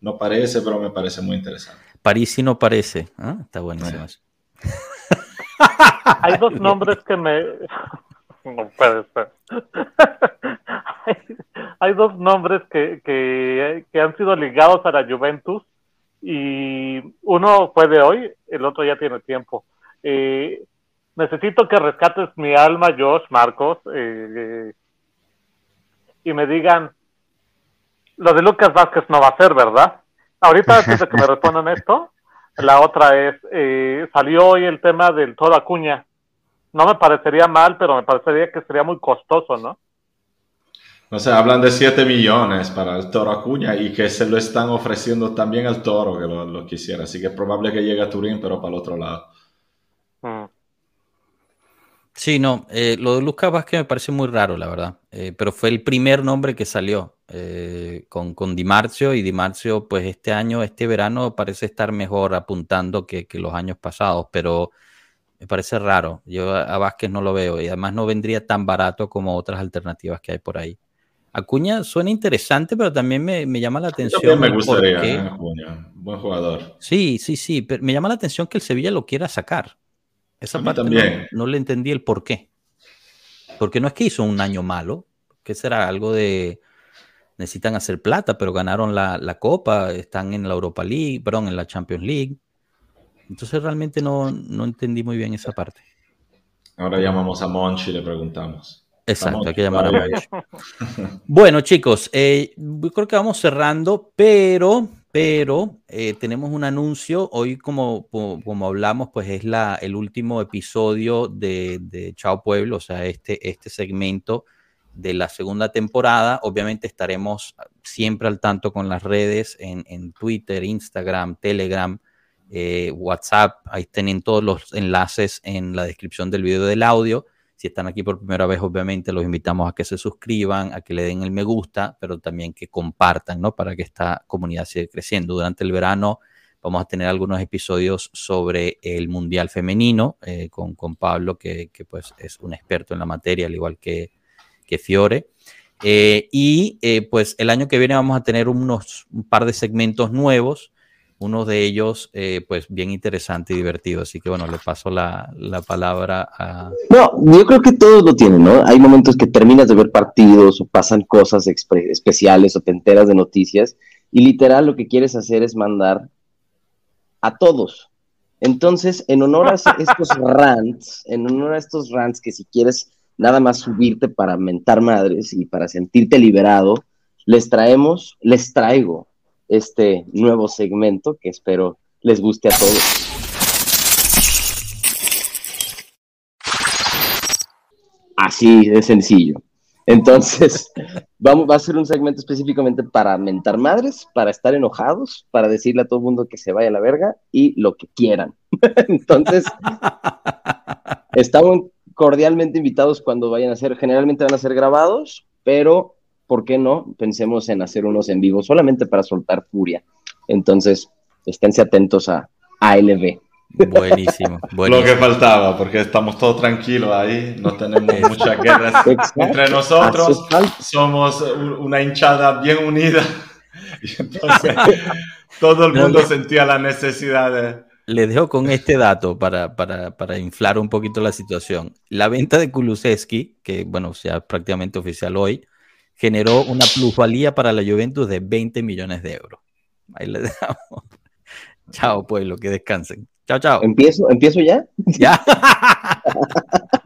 no parece, pero me parece muy interesante. Parisi no parece. ¿ah? Está buenísimo eso. Hay dos nombres que me... No puede ser. hay, dos nombres que, que, han sido ligados a la Juventus y uno fue de hoy, el otro ya tiene tiempo. Eh, necesito que rescates mi alma, Josh, Marcos, eh, y me digan, lo de Lucas Vázquez no va a ser, ¿verdad? Ahorita, antes de que me respondan esto, la otra es, eh, salió hoy el tema del Toro Acuña. No me parecería mal, pero me parecería que sería muy costoso, ¿no? No sé, hablan de 7 millones para el Toro Acuña y que se lo están ofreciendo también al Toro que lo, quisiera. Así que es probable que llegue a Turín, pero para el otro lado. Sí, no, eh, lo de Lucas Vázquez me parece muy raro, la verdad. Eh, pero fue el primer nombre que salió eh, con, con Di Marzio y Di Marzio, pues este año, este verano parece estar mejor apuntando que, que los años pasados, pero me parece raro. Yo a Vázquez no lo veo y además no vendría tan barato como otras alternativas que hay por ahí. Acuña suena interesante, pero también me, llama la atención. me gustaría. Acuña, buen jugador. Sí, sí, sí, pero me llama la atención que el Sevilla lo quiera sacar. Esa parte también. No, le entendí el por qué. Porque no es que hizo un año malo, que será algo de necesitan hacer plata, pero ganaron la, la, Copa, están en la Europa League, perdón, en la Champions League. Entonces realmente no, no entendí muy bien esa parte. Ahora llamamos a Monchi y le preguntamos. Exacto, hay que llamar a Monchi. bueno, chicos, eh, creo que vamos cerrando, pero, pero eh, tenemos un anuncio. Hoy, como, como, hablamos, pues es la, el último episodio de, de Chao Pueblo, o sea, este, este segmento de la segunda temporada. Obviamente estaremos siempre al tanto con las redes en, en Twitter, Instagram, Telegram eh, WhatsApp, ahí tienen todos los enlaces en la descripción del video del audio. Si están aquí por primera vez, obviamente los invitamos a que se suscriban, a que le den el me gusta, pero también que compartan, ¿no? Para que esta comunidad siga creciendo. Durante el verano vamos a tener algunos episodios sobre el Mundial Femenino eh, con, con, Pablo, que, que, pues es un experto en la materia, al igual que, que Fiore. Eh, y pues el año que viene vamos a tener unos, un par de segmentos nuevos uno de ellos, eh, pues bien interesante y divertido. Así que bueno, le paso la, palabra a... No, yo creo que todos lo tienen, ¿no? Hay momentos que terminas de ver partidos o pasan cosas especiales o te enteras de noticias y literal lo que quieres hacer es mandar a todos. Entonces, en honor a estos rants, en honor a estos rants que si quieres nada más subirte para mentar madres y para sentirte liberado, les traemos, les traigo este nuevo segmento que espero les guste a todos. Así de sencillo. Entonces, vamos, va a ser un segmento específicamente para mentar madres, para estar enojados, para decirle a todo el mundo que se vaya a la verga y lo que quieran. Entonces, estamos cordialmente invitados cuando vayan a ser, generalmente van a ser grabados, pero ¿por qué no? Pensemos en hacer unos en vivo solamente para soltar furia. Entonces, esténse atentos a ALB. Buenísimo, Lo que faltaba, porque estamos todos tranquilos ahí, no tenemos muchas guerras entre nosotros, somos una hinchada bien unida. Y entonces, Todo el mundo sentía la necesidad de... Le dejo con este dato para, para, para, inflar un poquito la situación. La venta de Kulusevski, que bueno, sea prácticamente oficial hoy, generó una plusvalía para la Juventus de 20 millones de euros. Ahí le dejamos. chao, pueblo, que descansen. Chao, chao. ¿Empiezo, ¿empiezo ya? Ya.